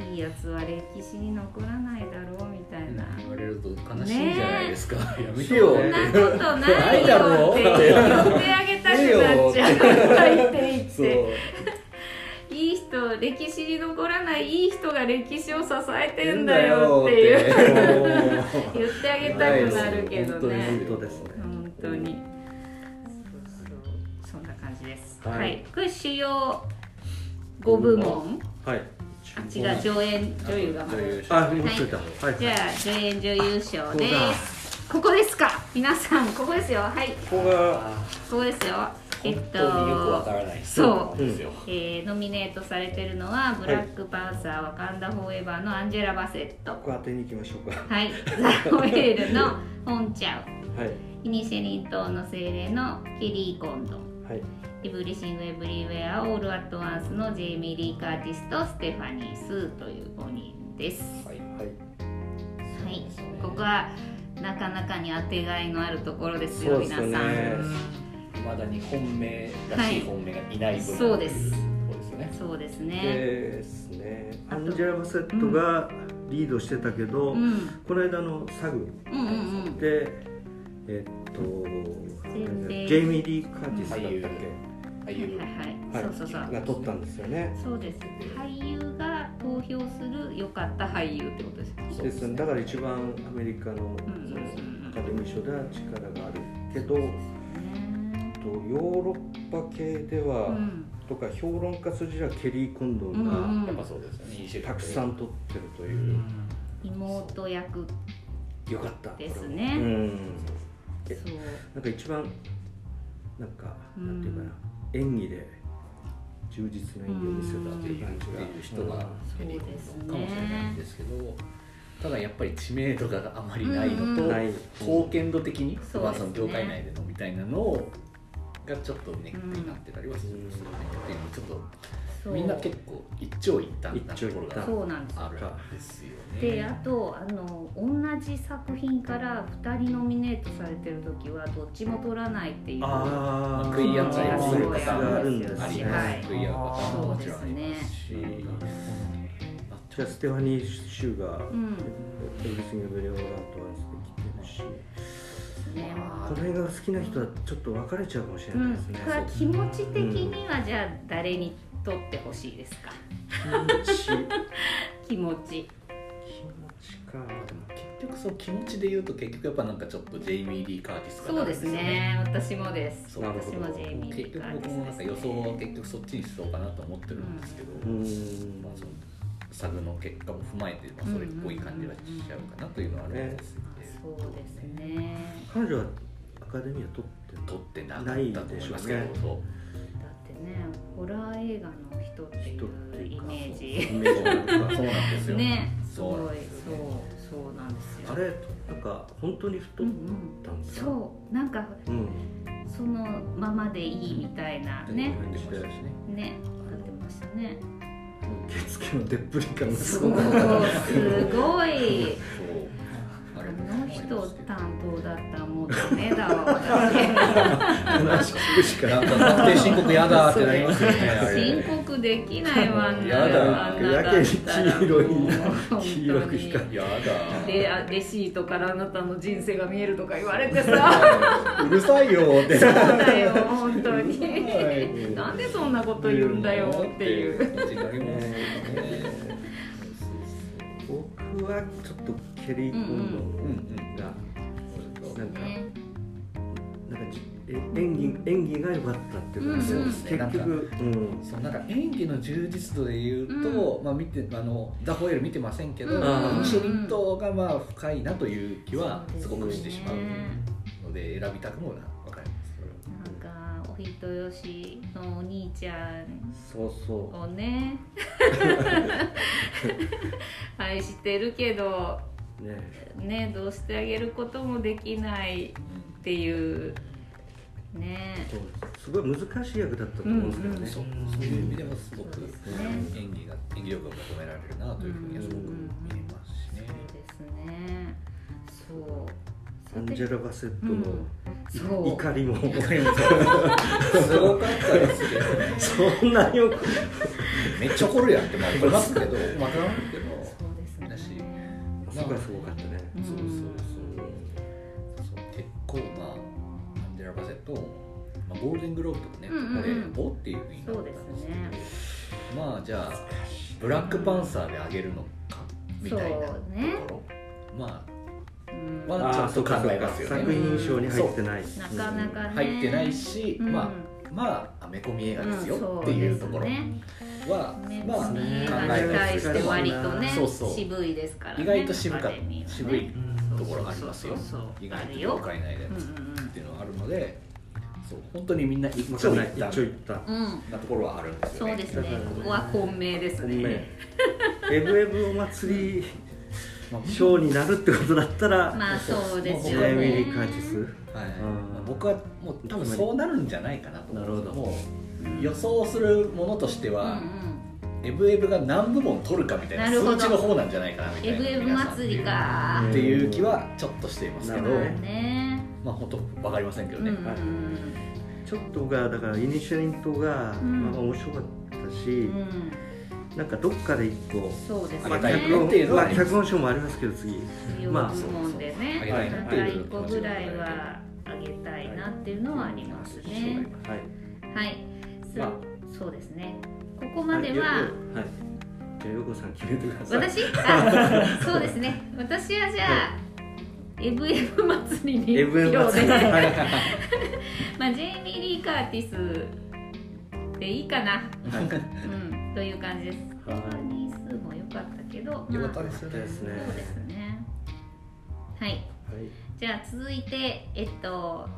いいやつは歴史に残らないだろうみたいな、言われると悲しいんじゃないですか、やめてそよそんなことないよって言ってあげたくなっちゃう。てて いい人歴史に残らないいい人が歴史を支えてんだよっていう。言ってあげたくなるけどね。本当ですね本当にそんな感じです。は、はい。いこれ主要5部門。はいあ違う助演女優があはい、じゃあ助演女優賞です。ここですか。皆さんここですよ。はい。ここが。ここですよ。えっ本と当によくわからない。そう。ですよ、えーノミネートされてるのは「ブラックパンサーワカンダ・フォーエバー」のアンジェラ・バセット。ここ当てに行きましょうか。はい。ザ・ホエールのホン・チャウ、はい。イニシェリン島の精霊のケリー・コンドン、はいエブリシング・エブリウェア・オール・アット・ワンスのジェイミー・リー・カーティスとステファニー・スーという5人です。はいはい。ここはなかなかに当てがいのあるところですよ皆さん。いまだに本命らしい本命がいない分、そうです。そうですそうですね。ですね。アンジェラ・バセットがリードしてたけど、うん。この間のサグ。うんうんうん。でえっとジェイミー・リー・カーティスだったっ俳優俳はい優はい。はい。け、そうそうそう。が取ったんですよね。そうです。俳優が投票する良かった俳優ってことです。そうですね。だから一番アメリカのアカデミー賞では力がある。けど、ねとヨーロッパ系では、うん。とか評論家筋ではケリー・コンドンがやっぱそうですよね。印象たくさん取ってるとういう、ん。妹役。よかった。ですね。うん。そう。なんか一番なんか、うんなんていうかな演技で充実な演技を見せたっていう感じが、う人がうん。エリーそうですね。かもしれないんですけどただやっぱり知名度があまりないのと、うん。貢献度的に、そうですね。まあ、その業界内でのみたいなのがちょっとネックになってたりはするんですよね、っていうのもちょっとみんな結構一長一短なところがそう。なんですよあるんですよね。であとあの同じ作品から2人ノミネートされてる時はどっちも取らないっていうああ食い合ったりもするが方もあるんですね。あります、はい食い。合う方ももちろんありますし、じゃあステファニー・シューがうん「エブリシング・エブリウェア・オール・アット・ワンス」で来てるし。ね。この映画が好きな人はちょっと分かれちゃうかもしれうんないですね、これは気持ち的にはじゃあ誰に取ってほしいですか？気持ち。気持ち。気持ちか。でも結局そう気持ちで言うと結局やっぱなんかちょっとジェイミー・リー・カーティスかな。そうですね。私もです。そう私もジェイミー・リ結ーカー局僕もなんか予想は結局そっちにしそうかなと思ってるんですけど、うーん。まあ、そのサグの結果も踏まえて、まあ、それっぽい感じはしちゃうかなというのはあるんですよね。そうですね。彼女はアカデミーは取ってる取ってなかったと思いますけど、そうねホラー映画の人っていうイメージ。そうなんですよ。ねすそうごいなんですよ。そうそうなんですよ。あれなんか本当に太ったんですか、そうなんかうん。そのままでいいみたいなね。入ってましたしね。ねなってましたね。月々のでっぷり感がすごかったす。ごいの人担当だったらもうダメだわ私話聞くしかなんか確定申告やだってなりますよね申告できないわんなやだやけに黄色い黄色く光るやだでレシートからあなたの人生が見えるとか言われてさうるさいよってそうだよ本当にはいなんでそんなこと言うんだよっていう僕はちょっとケリー・コンドンがなんかね。なんかじえ演技演技が良かったっていうか、うんうん。結局、うん、そうなんか演技の充実度で言うと、まあ見てあのザホエール見てませんけど、うんあーミシェリン島がまあ深いなという気はすごくしてしまうねので選びたくもな分かります。なんかお人よしのお兄ちゃんそうそをね 愛してるけどうねねどうしてあげることもできないっていうね。そうす。ごい難しい役だったと思うんですけどね、そうそういう意味でもすごくね。演技が演技力が求められるなというふうにはすごく見えますしね。そうですね。そう。アンジェラ・バセットのうん。そう。怒りも すごかったですけど そんなによくめっちゃ怒るやんって思いますけど。またですねだしそこがすごかったね、うん。そうそうそう。そう結構まあアンジェラ・バセット、まあ、ゴールデングローブとかね、うんうんうん。これおっていうふうになったんですけどそうまあじゃあブラックパンサーであげるのかみたいなところ、まうん。まあちょっと考えますよね。作品賞に入ってない。なかなかね。あ入ってないし、うん。まあまあアメコミ映画ですようんっていうところ。そうですねは、ねまあ映考えます対して割とねそうそう。渋いですからね意外と渋かっアカデミーはね。渋いところありますよ。そうそうそう意外と業界内で。っていうのがあるのでそう本当にみんな一まかない長一短一長一短うんうん。なところはあるんですよね。そうですね。ここは本命ですね。エブエブお祭りまあ賞になるってことだったら、まあそうですよね。ー・カーティスはい。うん。僕はもう多分そうなるんじゃないかなとなるほど予想するものとしてうんうは、んエブエブが何部門取るかみたいな数値の方なんじゃないかなみたいなエブエブ祭りか。っていう気はちょっとしていますけど、ね。まあ本当わかりませんけどね、うんはい。ちょっとがだからイニシャリントが、うん。まあ面白かったし、うん。なんかどっかで一個、そうですまあ、ね。あげたい脚本っていうのはまあ、脚本賞もありますけど次。両まあ部門でねあげたいななんか1個ぐらいはあげたいなっていうのはありますね。はい。はいまあ。そうですね。ここまでははい。じゃあよこさん決めてください。私？あ そうですね。私はじゃあエブエブ祭りにエブエブ祭り。はい。まあジェイミー・リー・カーティスでいいかな、はい。うん、という感じです。はい。日数も良かったけど、よかったですよね。ですねそうですね。はい、はい。じゃあ続いてえっと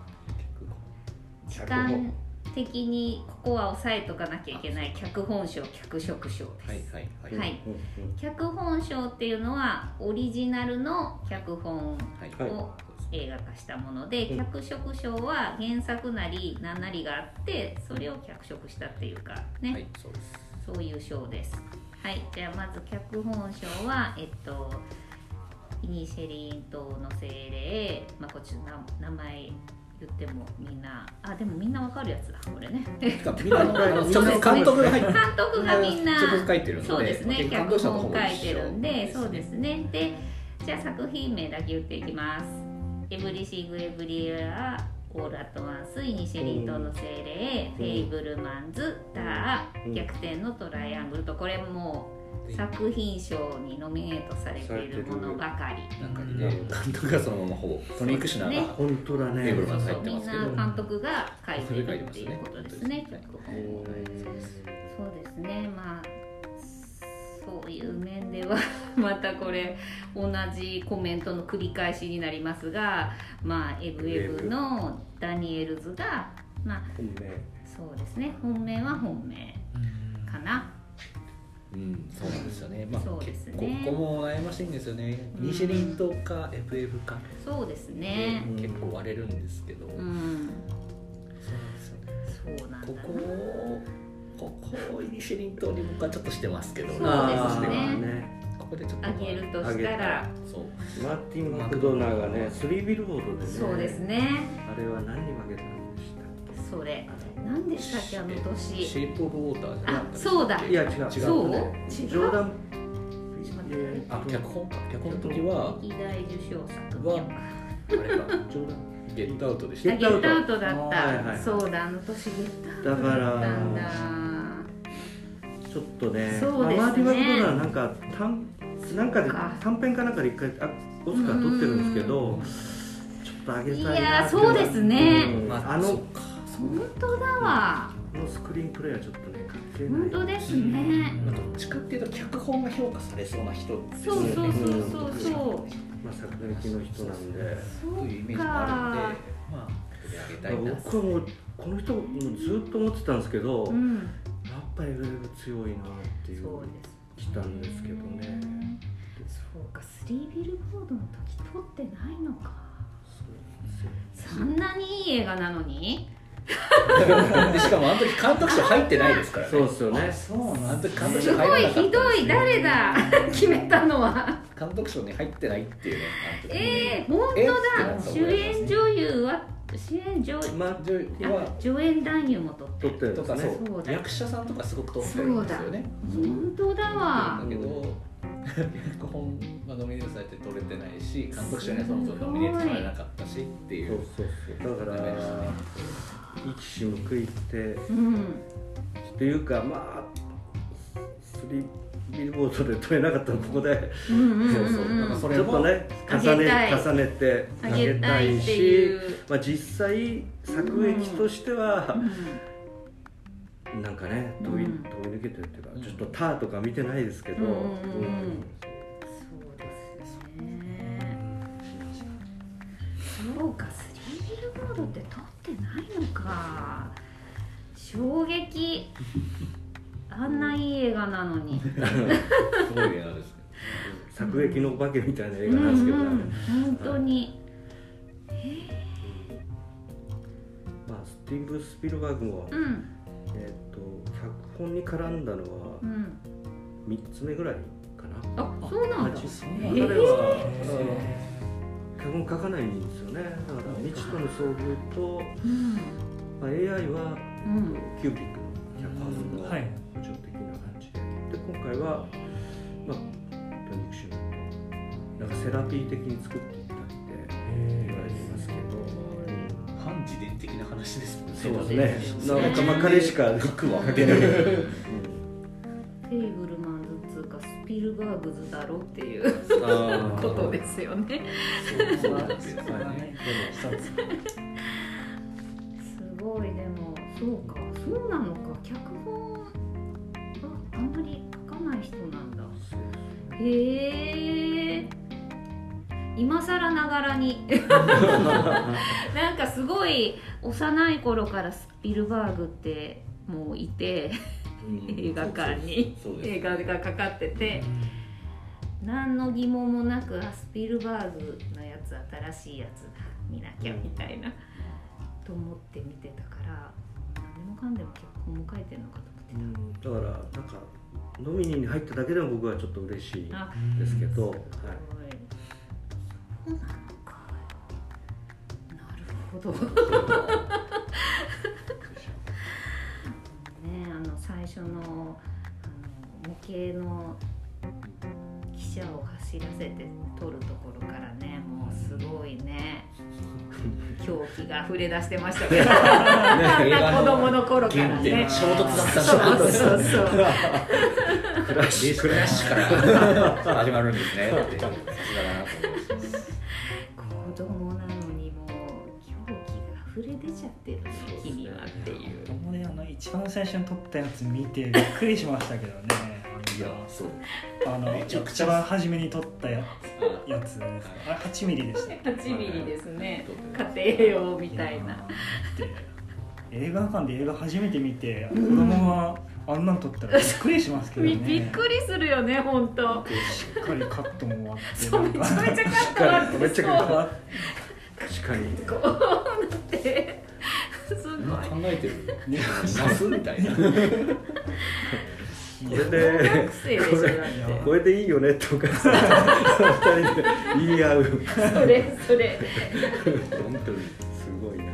時間的にここは押さえとかなきゃいけない。脚本賞脚色賞はいです。はいはいはい。うんうん脚本賞っていうのはオリジナルの脚本はいはい。を映画化したもので、うん。脚色賞は原作なり何なりがあってそれを脚色したっていうかね、はいそうです。そういう賞です。はい、じゃあまず脚本賞は、えっと、イニシェリン島の精霊、まあ、こっちの名名前言ってもみんな、あ、でもみんなわかるやつだ、これね。みんな監督が入って監督がみんな、書いてるのでそうですね、監脚本書いてるんで、そうですね。で、じゃあ作品名だけ言っていきます。エブリシング・エブリウェア・オール・アット・ワンス、イニシェリン島の精霊、フェイブルマンズ、ター、うん逆転のトライアングルと、これもう作品賞にノミネートされているものばかり。なんかで監督がそのままほぼトニー・クシュナーが本当だね。フェイブルマン入ってみんな監督が書いてるっていうことですね。そうですね、まあそういう面では またこれ同じコメントの繰り返しになりますが、まあ、エブエブのダニエルズが、まあ、本命。そうですね。本命は本命かな。うん、そうなんですよね。まあ、そうですね。結構ここも悩ましいんですよね。うん。ニシェリンとかエブエブか、そうですね。うん結構割れるんですけど、うそうなんん、ですよね。そうなんだな。ここここイニシェリン島に僕はちょっとしてますけど、そうですね。ここでちょっとあげるとしたら、そう。マーティン・マクドナーがねスリービルボードでね。そうですね。あれは何に負けたんでしたっそれ、何でしたっけあの年。シェイプオブウォーターじゃなそうだ。けいや違う。そう？ね違う。ジョーダンえあ脚本？か脚本の時は歴代受賞作はあれかジョーダンゲットアウトでした。あゲットアウトだった、はいはいそうだあの年ゲットアウトだからだったんだ。ちょっとねそうですね。まあマーティン・マクドナーなんか短なんかで短編かなんかで一回あオスカー取ってるんですけどちょっと上げたいないやーそうですね。うん。まああの本当だわ。このスクリーンプレイはちょっとね関係ない。本当ですね。まあどっちかっていうと脚本が評価されそうな人ですよね。そうそうそうそうそう。まあ作劇の人なんで。というイメージもあるんで。まあ取り上げたいな僕はもうこの人もずっと思ってたんですけど、やっうんぱりエブエブ強いなっていうそうです来たんですけどね。そうかスリービルボードの時撮ってないのか。そうそんなにいい映画なのに？でしかもあの時監督賞入ってないですからね。そうですよね。そうあの時監督すごい賞入らなかったひどい誰だ決めたのは。監督賞に入ってないっていうねあの時ねえー、本え当ってなっ主演女優は主演女まあ女優はあ助演男優も撮って撮ってる。んとかですねそうだ。役者さんとかすごく撮ってるんですよね。本当だわ。だけど脚本はノミネートされて撮れてないし監督賞にはそもそもノミネートされなかったしっていそううそうそう。だから一矢報いてうん。っていうかまあスリービルボードで撮れなかったのここで。うんうんうんそうそう。なんかそれもちょっとねあ重ね重ねてあげたいしまあ、実際作劇としてはう、ん。なんかね飛び,、うん。飛び抜けてるっていうか、うんちょっと「ター」とか見てないですけど、うんそうですね。そうかスリービルボードってか衝撃。あんないい映画なのに。すごい映画ですね。作劇のお化けみたいな映画なんですけど、うんね。うん。本当に。まあ、スティーブ・スピルバーグも、うん。えー、と脚本に絡んだのはうん。3つ目ぐらいかな。あそうなんだ。あそ彼うなんだはへ脚本書かないんですよね。だから未知との遭遇と、うん。まあ、AI は、うん。キューピックの脚本のはい。補助的な感じで。で今回は、まあ、トニックシュなんかセラピー的に作っていただいて言われていますけど、反自伝的な話ですもんね。そうでですすね。ねなんかまあ彼しか 核は出ない ピルバーグズだろっていうことですよね。すごいでもそうか。そうなのか。脚本はあんまり書かない人なんだ。へえ今更ながらに。なんかすごい幼い頃からスピルバーグってもういて。映画館に。映画がかかってて何の疑問もなくあスピルバーグのやつ新しいやつだ見なきゃみたいなと思って見てたから何でもかんでも脚本も書いてるのかと思ってた。うん。だからなんかノミニーに入っただけでも僕はちょっと嬉しいあですけど、はい、そうなのかなるほど。ねあの最初のあの模型の汽車を走らせて撮るところからねもうすごいね 狂気が溢れ出してましたけど。子供の頃から原点ね衝突だったんそうですそうそう。クラッシュクラッシュから始まるんですね。ってさすがだなと思い。ました子供なのにもう狂気が溢れ出ちゃってるね君はっていう。僕もね。あの一番最初に撮ったやつ見てびっくりしましたけどね。いやそう。あのめちゃくちゃ。一番初めに撮ったややつ。ですあれ8ミリでした8ミリですね。家庭用みたいな。で映画館で映画初めて見て子供があんなん撮ったらびっくりしますけどね。びっくりするよね本当。しっかりカットも終わってそうめちゃめちゃカットあってめっちゃ確かにこうなって。すごい。考えてる。ねナスみたいなこれ小でこれでいいよねとかさ二人で言い合う。それそれ。本当にすごいな。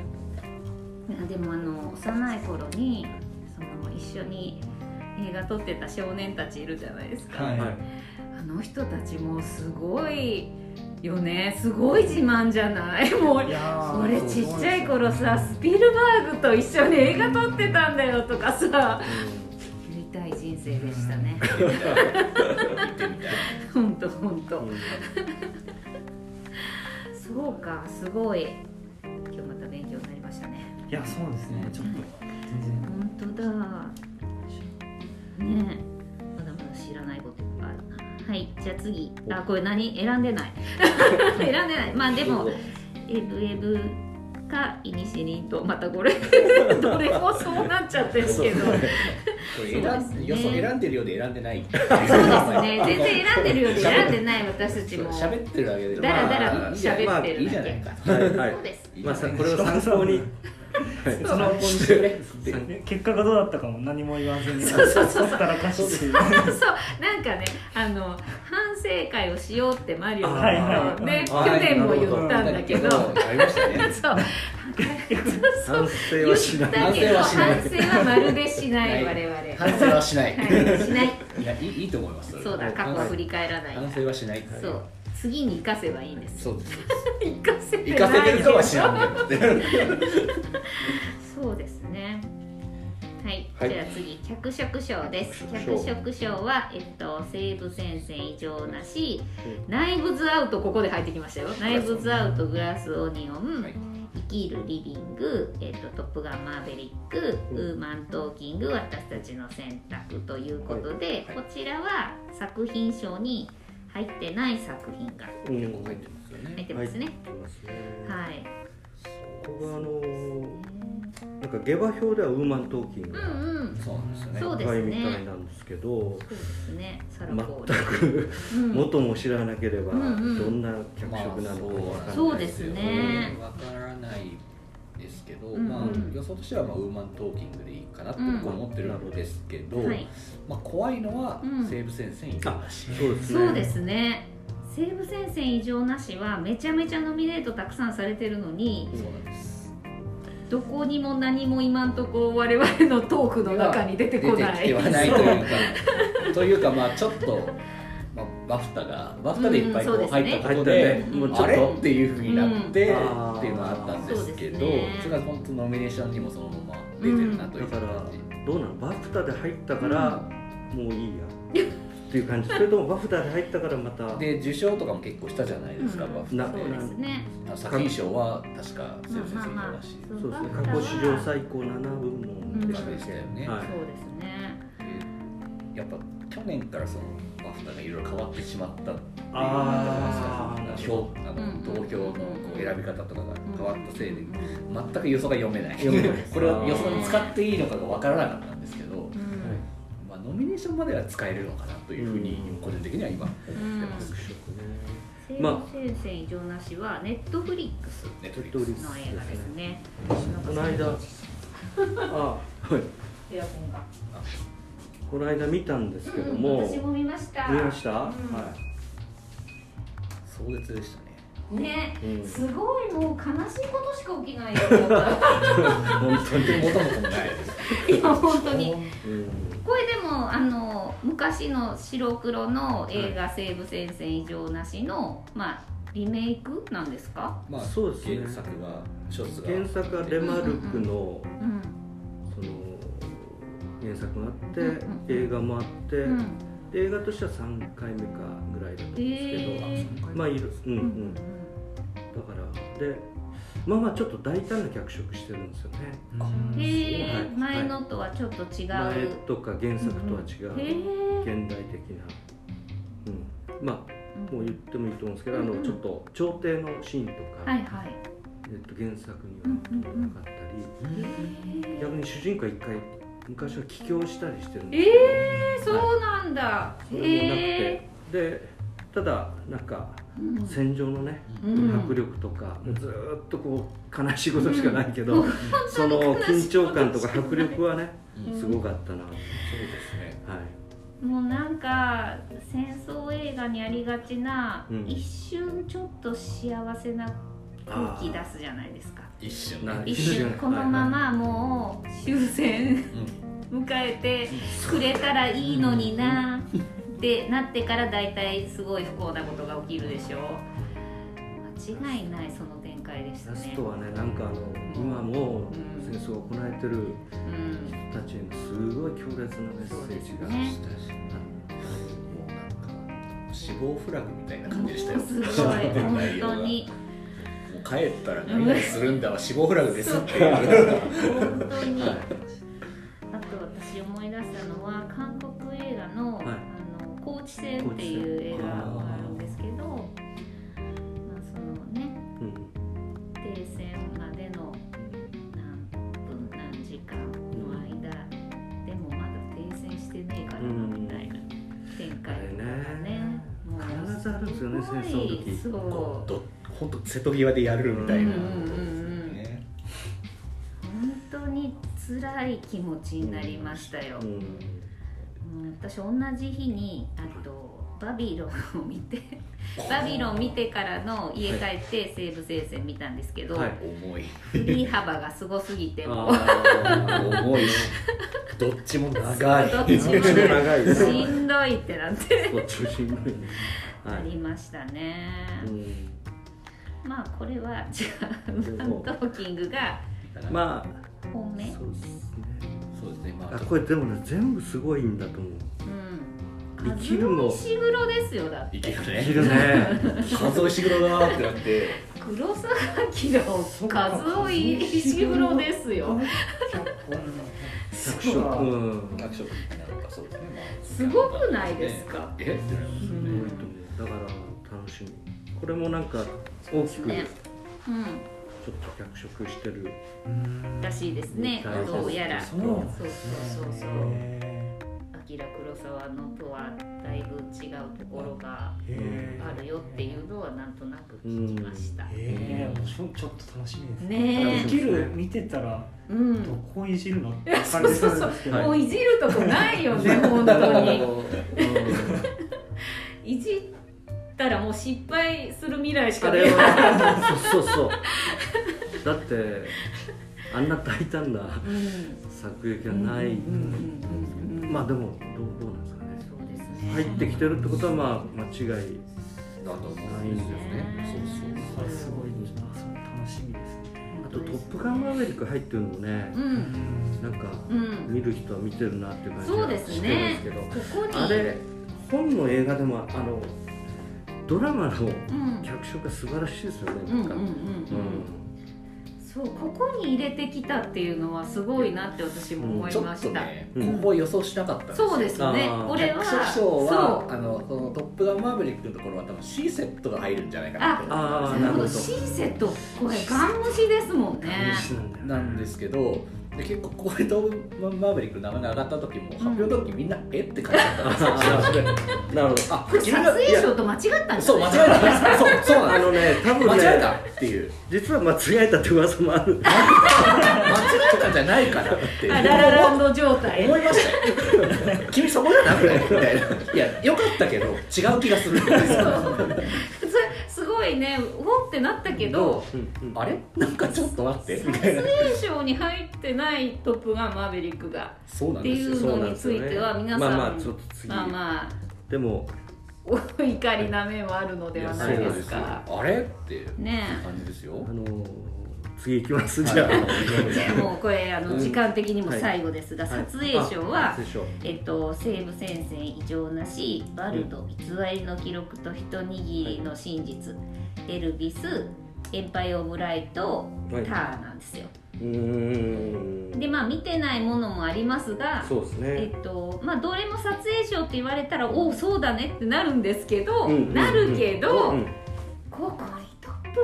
でもあの幼い頃にその一緒に映画撮ってた少年たちいるじゃないですか、はい。はいあの人たちもすごいよね。すごい自慢じゃない？もういやー俺ちっちゃい頃さスピルバーグと一緒に映画撮ってたんだよとかさ。言いたい人生でしたね。本当本当。うん。そうかすごい。今日また勉強になりましたね。いやそうですね。ちょっと全然。本当だ。ね。まだまだ知らないこといっぱいあるな。はいじゃあ次。あこれ何？選んでない。選んでない。まあでもエブエブかイニシリンとまたこれ どれもそうなっちゃってるけど。選ん予想選んでるようで選んでない。そうですね。全然選んでるようで選んでない私たちも。喋ってるだけでだらだら喋ってるだけ。いいじゃないか。はいはい。そうです。まあさこれを参考に その結果がどうだったかも何も言わずにそうそうそう。そう撮ったらかしてそう。なんかねあの反省会をしようってマリオが、ね、はい。去年も言ったんだけど、ありましたね。そう。反省はしない。反省はしない反省はまるでしない、はい。我々。反省はしない。はい。しない。いやいいいいと思います。れそうだ過去を振り返らない。反省はしないそう次に生かせばいいんです。そうです。生かせて行かせてるかは知らないんけどそうですね。はい、はい。じゃあ次脚色賞です。脚脚色色賞は、えっと、西武戦線異常なし、ナイブズアウトここで入ってきましたよ。ナイブズアウトグラスオニオン、はい。生きるリビング、えっと、トップガンマーヴェリック、うん。ウーマントーキング。私たちの選択ということで、はい。こちらは作品賞に入ってない作品がうん。結構入ってますよね。入ってますね。はい。ここがあのなんか下馬評ではウーマントーキングがそうですよね。そうです高いみたいねなんですけどそうですね。全くうん。元も知らなければどうん。な脚色なのかわからないそうですね。わからないですけど、まあ、予想としてはまあウーマントーキングでいいかなって僕は思ってるんですけど、はいまあ、怖いのはうん。西武戦線異常なし、そうですね。そうですね。西武戦線異常なしはめちゃめちゃノミネートたくさんされてるのにそうなんです。どこにも何も今んとこ我々のトークの中に出てこない。出てきてはないというか。というかまあちょっと、まあ、バフタがバフタでいっぱいこう入ったことで,、もうちょっとあれ？っていうふうになって、うん。っていうのはあったんですけどそうですね。それが本当ノミネーションにもそのまま出てるなという感だからじ、どうなのバフタで入ったから、もういいや。っていう感じ。それともバフタで入ったからまたで受賞とかも結構したじゃないですか、うん。バフタで。そうですね。作品賞は確か西武戦線異常まあまあだし、そう。ですね。過去史上最高7部門でしたよね。け、はい。そうですね。でやっぱ去年からそのバフタがいろいろ変わってしまったっていうああのうん投票のこう選び方とかが変わったせいでうん全く予想が読めない。これは予想に使っていいのかが分からなかったんですけど、うん。まあ、ノミネーションまでは使えるのかなというふうに個人的には今思ってます、特色ね西まあ。武戦線異常なしはネットフリックスネットリットリクスの映画です。ねこの間。あはい。エアコンがこの間見たんですけども、私も見ました。見ました、うん。は壮絶でしたね。ね、うん。すごいもう悲しいことしか起きないよ。い 本本当に元も子もない。いや本当に。これでもあの昔の白黒の映画「西武戦線異常なしの」まあリメイクなんですか？まあそうですね。原作が。原作はレマルクのうん。その原作があって、うんうん映画もあって、うん。で映画としては3回目かぐらいだったんですけど、まあいるうん。うん、うんうん。だからでまあまあちょっ大胆な脚色してるんですよね。へえ、はい。前のとはちょっと違う、前とか原作とは違う、現代的な、うん、まあもう言ってもいいと思うんですけど、うんうん。あのちょっと朝廷のシーンとか、はいはい。えっと、原作にはなかったり、へ逆に主人公は一回昔は帰郷したりしてるんでえすけど、えー、そうなんだ、それもなくへてでただなんかうん。戦場のね、うん。迫力とか、ずーっとこう悲しいことしかないけど、うん。その緊張感とか迫力はね、うんすごかったな、そうですね。はい。もうなんか戦争映画にありがちな、うん。一瞬ちょっと幸せな空気出すじゃないですか一瞬一瞬このままもう終戦迎えてくれたらいいのになってなってから大体すごい不幸なことが起きるでしょ。う間違いないその展開でしたね。ラストはねなんかあの今もうん。戦争を行えてるうん。人たちへのすごい強烈なメッセージが、そうですね。もうなんか死亡フラグみたいな感じでしたよ。すごい。本当に帰ったら何々するんだは死亡フラグですっていう。本当に、はい。あと私思い出したのは韓国映画の「はい。あの高知戦」っていう映画があるんですけど、まあ、そのねうん停戦までの何分何時間の間でもまだ停戦してねえからなうんみたいな展開とかねねもう必ずあるんですよね戦争の時。そう本当瀬戸際でやるみたいな。うんうんうんうん。ね本当に辛い気持ちになりましたよ、うん。うん私同じ日にあとバビロンを見て バビロン見てからの家帰って西武聖戦見たんですけど、はい。重い。振り幅がすごすぎてもう。あ重い。しどっちも長い。どっちも長いです。しんどいってなって。ーこっちもしんどいね。はあいりましたね、うんまあこれはじゃあウンもトーキングがま本命あそう。ですねそうですね。まああこれでもね全部すごいんだと思う。うん。生きるも石黒ですよだって。いけるいねけるね。数石黒だなってなって。黒沢明和夫石黒ですよ。脚色。うんアクションなのかそうですね。まあすごくないですか？え？ってなりますすごいと思う。だから楽しみ。これもなんか大きくちょね。っうんと脚色してる。らしいですね。どうやら。そうそうそうそうそう。アキラ黒沢のとはだいぶ違うところがあるよっていうのはなんとなく聞きました。ええ、もうちょちょっと楽しみですね。できる見てたら、うん、どこいじるのって感じするんですけど。もういじるとこないよね本当に。いじったらもう失敗する未来しかない。そうそうそう。だってあんな大胆な作劇はない。まあでもどうどうなんですかね。そうですね。入ってきてるってことはまあ間違いだと思うんですよね。そうそう。すごい楽しみですね。あと「トップガンマーヴェリック」入ってるのもね、うん、なんかうん、見る人は見てるなっていう感じそうがですしてるんですけど、ねここにあれ本の映画でもあのドラマのうん、脚色が素晴らしいですよね、なんかうんうんうん。うんそうここに入れてきたっていうのはすごいなって私も思いちょっました、とね、うん今後予想しなかったんですよ。そうですね。あー。これは脚色賞はそう。あのそのトップガンマーヴェリックのところは多分 C セットが入るんじゃないかなと思あうんですなるほど。C セットこれガン虫ですもんね。なんですけどで結構これトップガンマーヴェリックの名前が上がった時も発表の時みんな「え？っ?」て感じだったんですよ。なるほど。あこれ撮影賞と間違ったんですそう間違えた。そうそうなんであのね多す分ね。間違えたっていう。実は間違えたって噂もある。間違えたんじゃないかなってあララランド状態。思いましたよ。君そこじゃなくないみたいな。いやよかったけど違う気がするすごいねおってなったけどうんうんあれ？なんかちょっと待って。み撮たいな影賞に入ってない「トップガンマーヴェリック」が。そうなっていんですよ。うのについては皆さんまあまあちょっと次。まあまあでもお怒りな面はあるのではないですか。あれ？っていうね感じですよ。あのー次行きますじゃあ、えもうこれあのうん時間的にも最後ですが、はい。撮影賞。は、えっと、西部戦線異常なしバルド偽りの記録と一握りの真実、エルビスエンパイオブライト、はい。ターなんですよ。うーん。でまあ見てないものもありますがそうですえねっとまあ、どれも撮影賞って言われたらおおそうだねってなるんですけど、うんうんうんなるけど、うんここに「トッ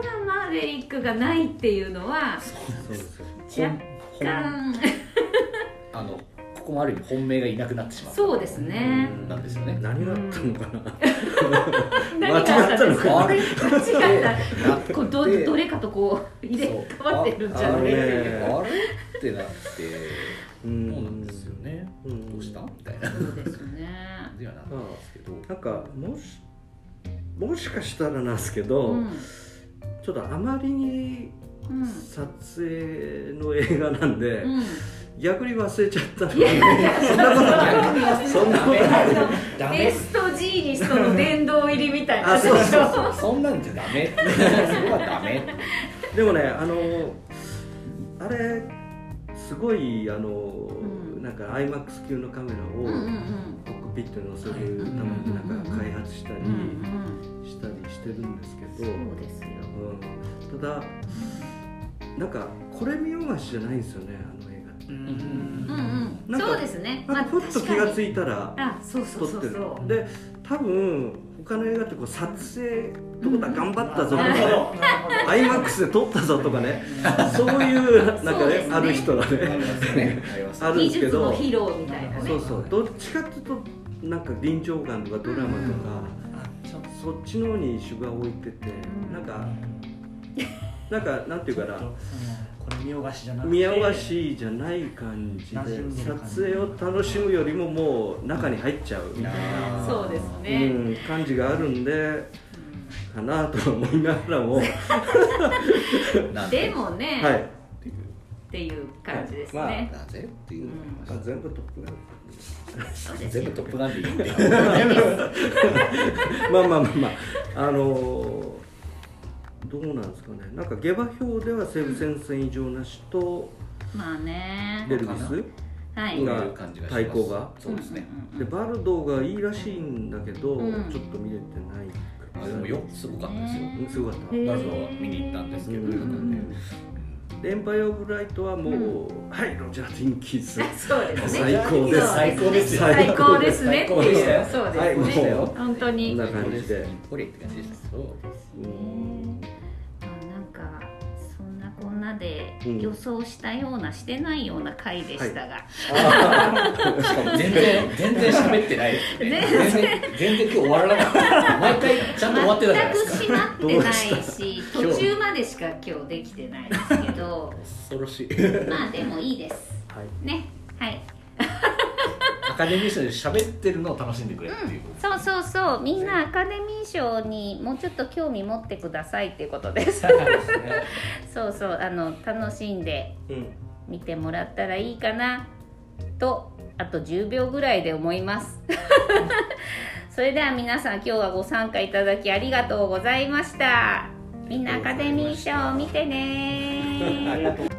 プガンマーヴェリック」がないっていうのはそうです。よ若干。あのここもある意味本命がいなくなってしまうそうですね。なんですよね。何があったのかな？何があったんですかあれ？間違った。こうどでどれかとこう入れ替わってるんじゃない？ああのねあれ？ってなってうそうなんですよね。うん。どうした？みたいな。そうですね。感じはなったんですけど。なんかもしもしかしたらなんですけど、うんちょっとあまりにうん撮影の映画なんで、うん。逆に忘れちゃったのいやいやそんなことない。そんなことない。ダメ。ベストジーニストの殿堂入りみたいな。あそうそうそう。そんなんじゃダメ。それはダメ。でもねあのあれすごいあの、ん。なんか IMAX 級のカメラをうんうんうん。コックピットに載せるためになんか開発したりうんうんしたりしてるんですけそうど、です。ようん、ただなんかこれ見よがしじゃないんですよねあの映画って。うんうんうん。そうですね。なんかふっと気がついいたらあそうそう撮ってる。そうそうで多分他の映画ってこう撮影どこだ頑張ったぞとかね。なるほどなるほど IMAX で撮ったぞとかね。そういうなんかねね。ある人がねね。あるん技ですけど。術の披露みたいなね。そうそう。どっちかっていうとなんか臨場感とかドラマとか、そっちの方に主が置いてて、うん。なんかとなんかなんていうかな。これ見よがしじゃなくて。見よがしじゃない感じで撮影を楽しむよりももう中に入っちゃう。みたいな、そうですうねん、感じがあるんでかなと思いながらも、で？もねまっていう感じですはい。ねなぜっていうのあ、全部トップガンそうで。すよ全部トップガンでいいんだよ。まあまあまあまああのーどうなんですかね。なんか下馬評では西武戦線以上なしとまあね。ベルギスはい。が対抗が。そうですね。でバルドがいいらしいんだけど、うん。ちょっと見れてない。あでもよすごかったですよ。うんすごかった。へー。まずは見に行ったんですけど、うんエンパイア・オブ・ライトはもう、はいロジャー・ティンキーズ。そうですね。最高です。最高ですよ。最高ですね。っていうそうはいですねもう本当に。こんな感じで。これって感じでそんなこんなで予想したようなしてないような回でしたが、全然全然喋ってない。ですね全然。全然今日終わらなかった。毎回ちゃんと終わってたじゃないですか。全く閉まってないし途中までしか今日できてないですけど。恐ろしい。まあでもいいです。はい。ね。はい アカデミー賞で喋ってるのを楽しんでくれっていう、そうそうそう。みんなアカデミー賞にもうちょっと興味持ってくださいっていうことです そうそう。あの楽しんでうん。見てもらったらいいかなとあと10秒ぐらいで思います。それでは皆さん今日はご参加いただきありがとうございました。みんなアカデミー賞見てね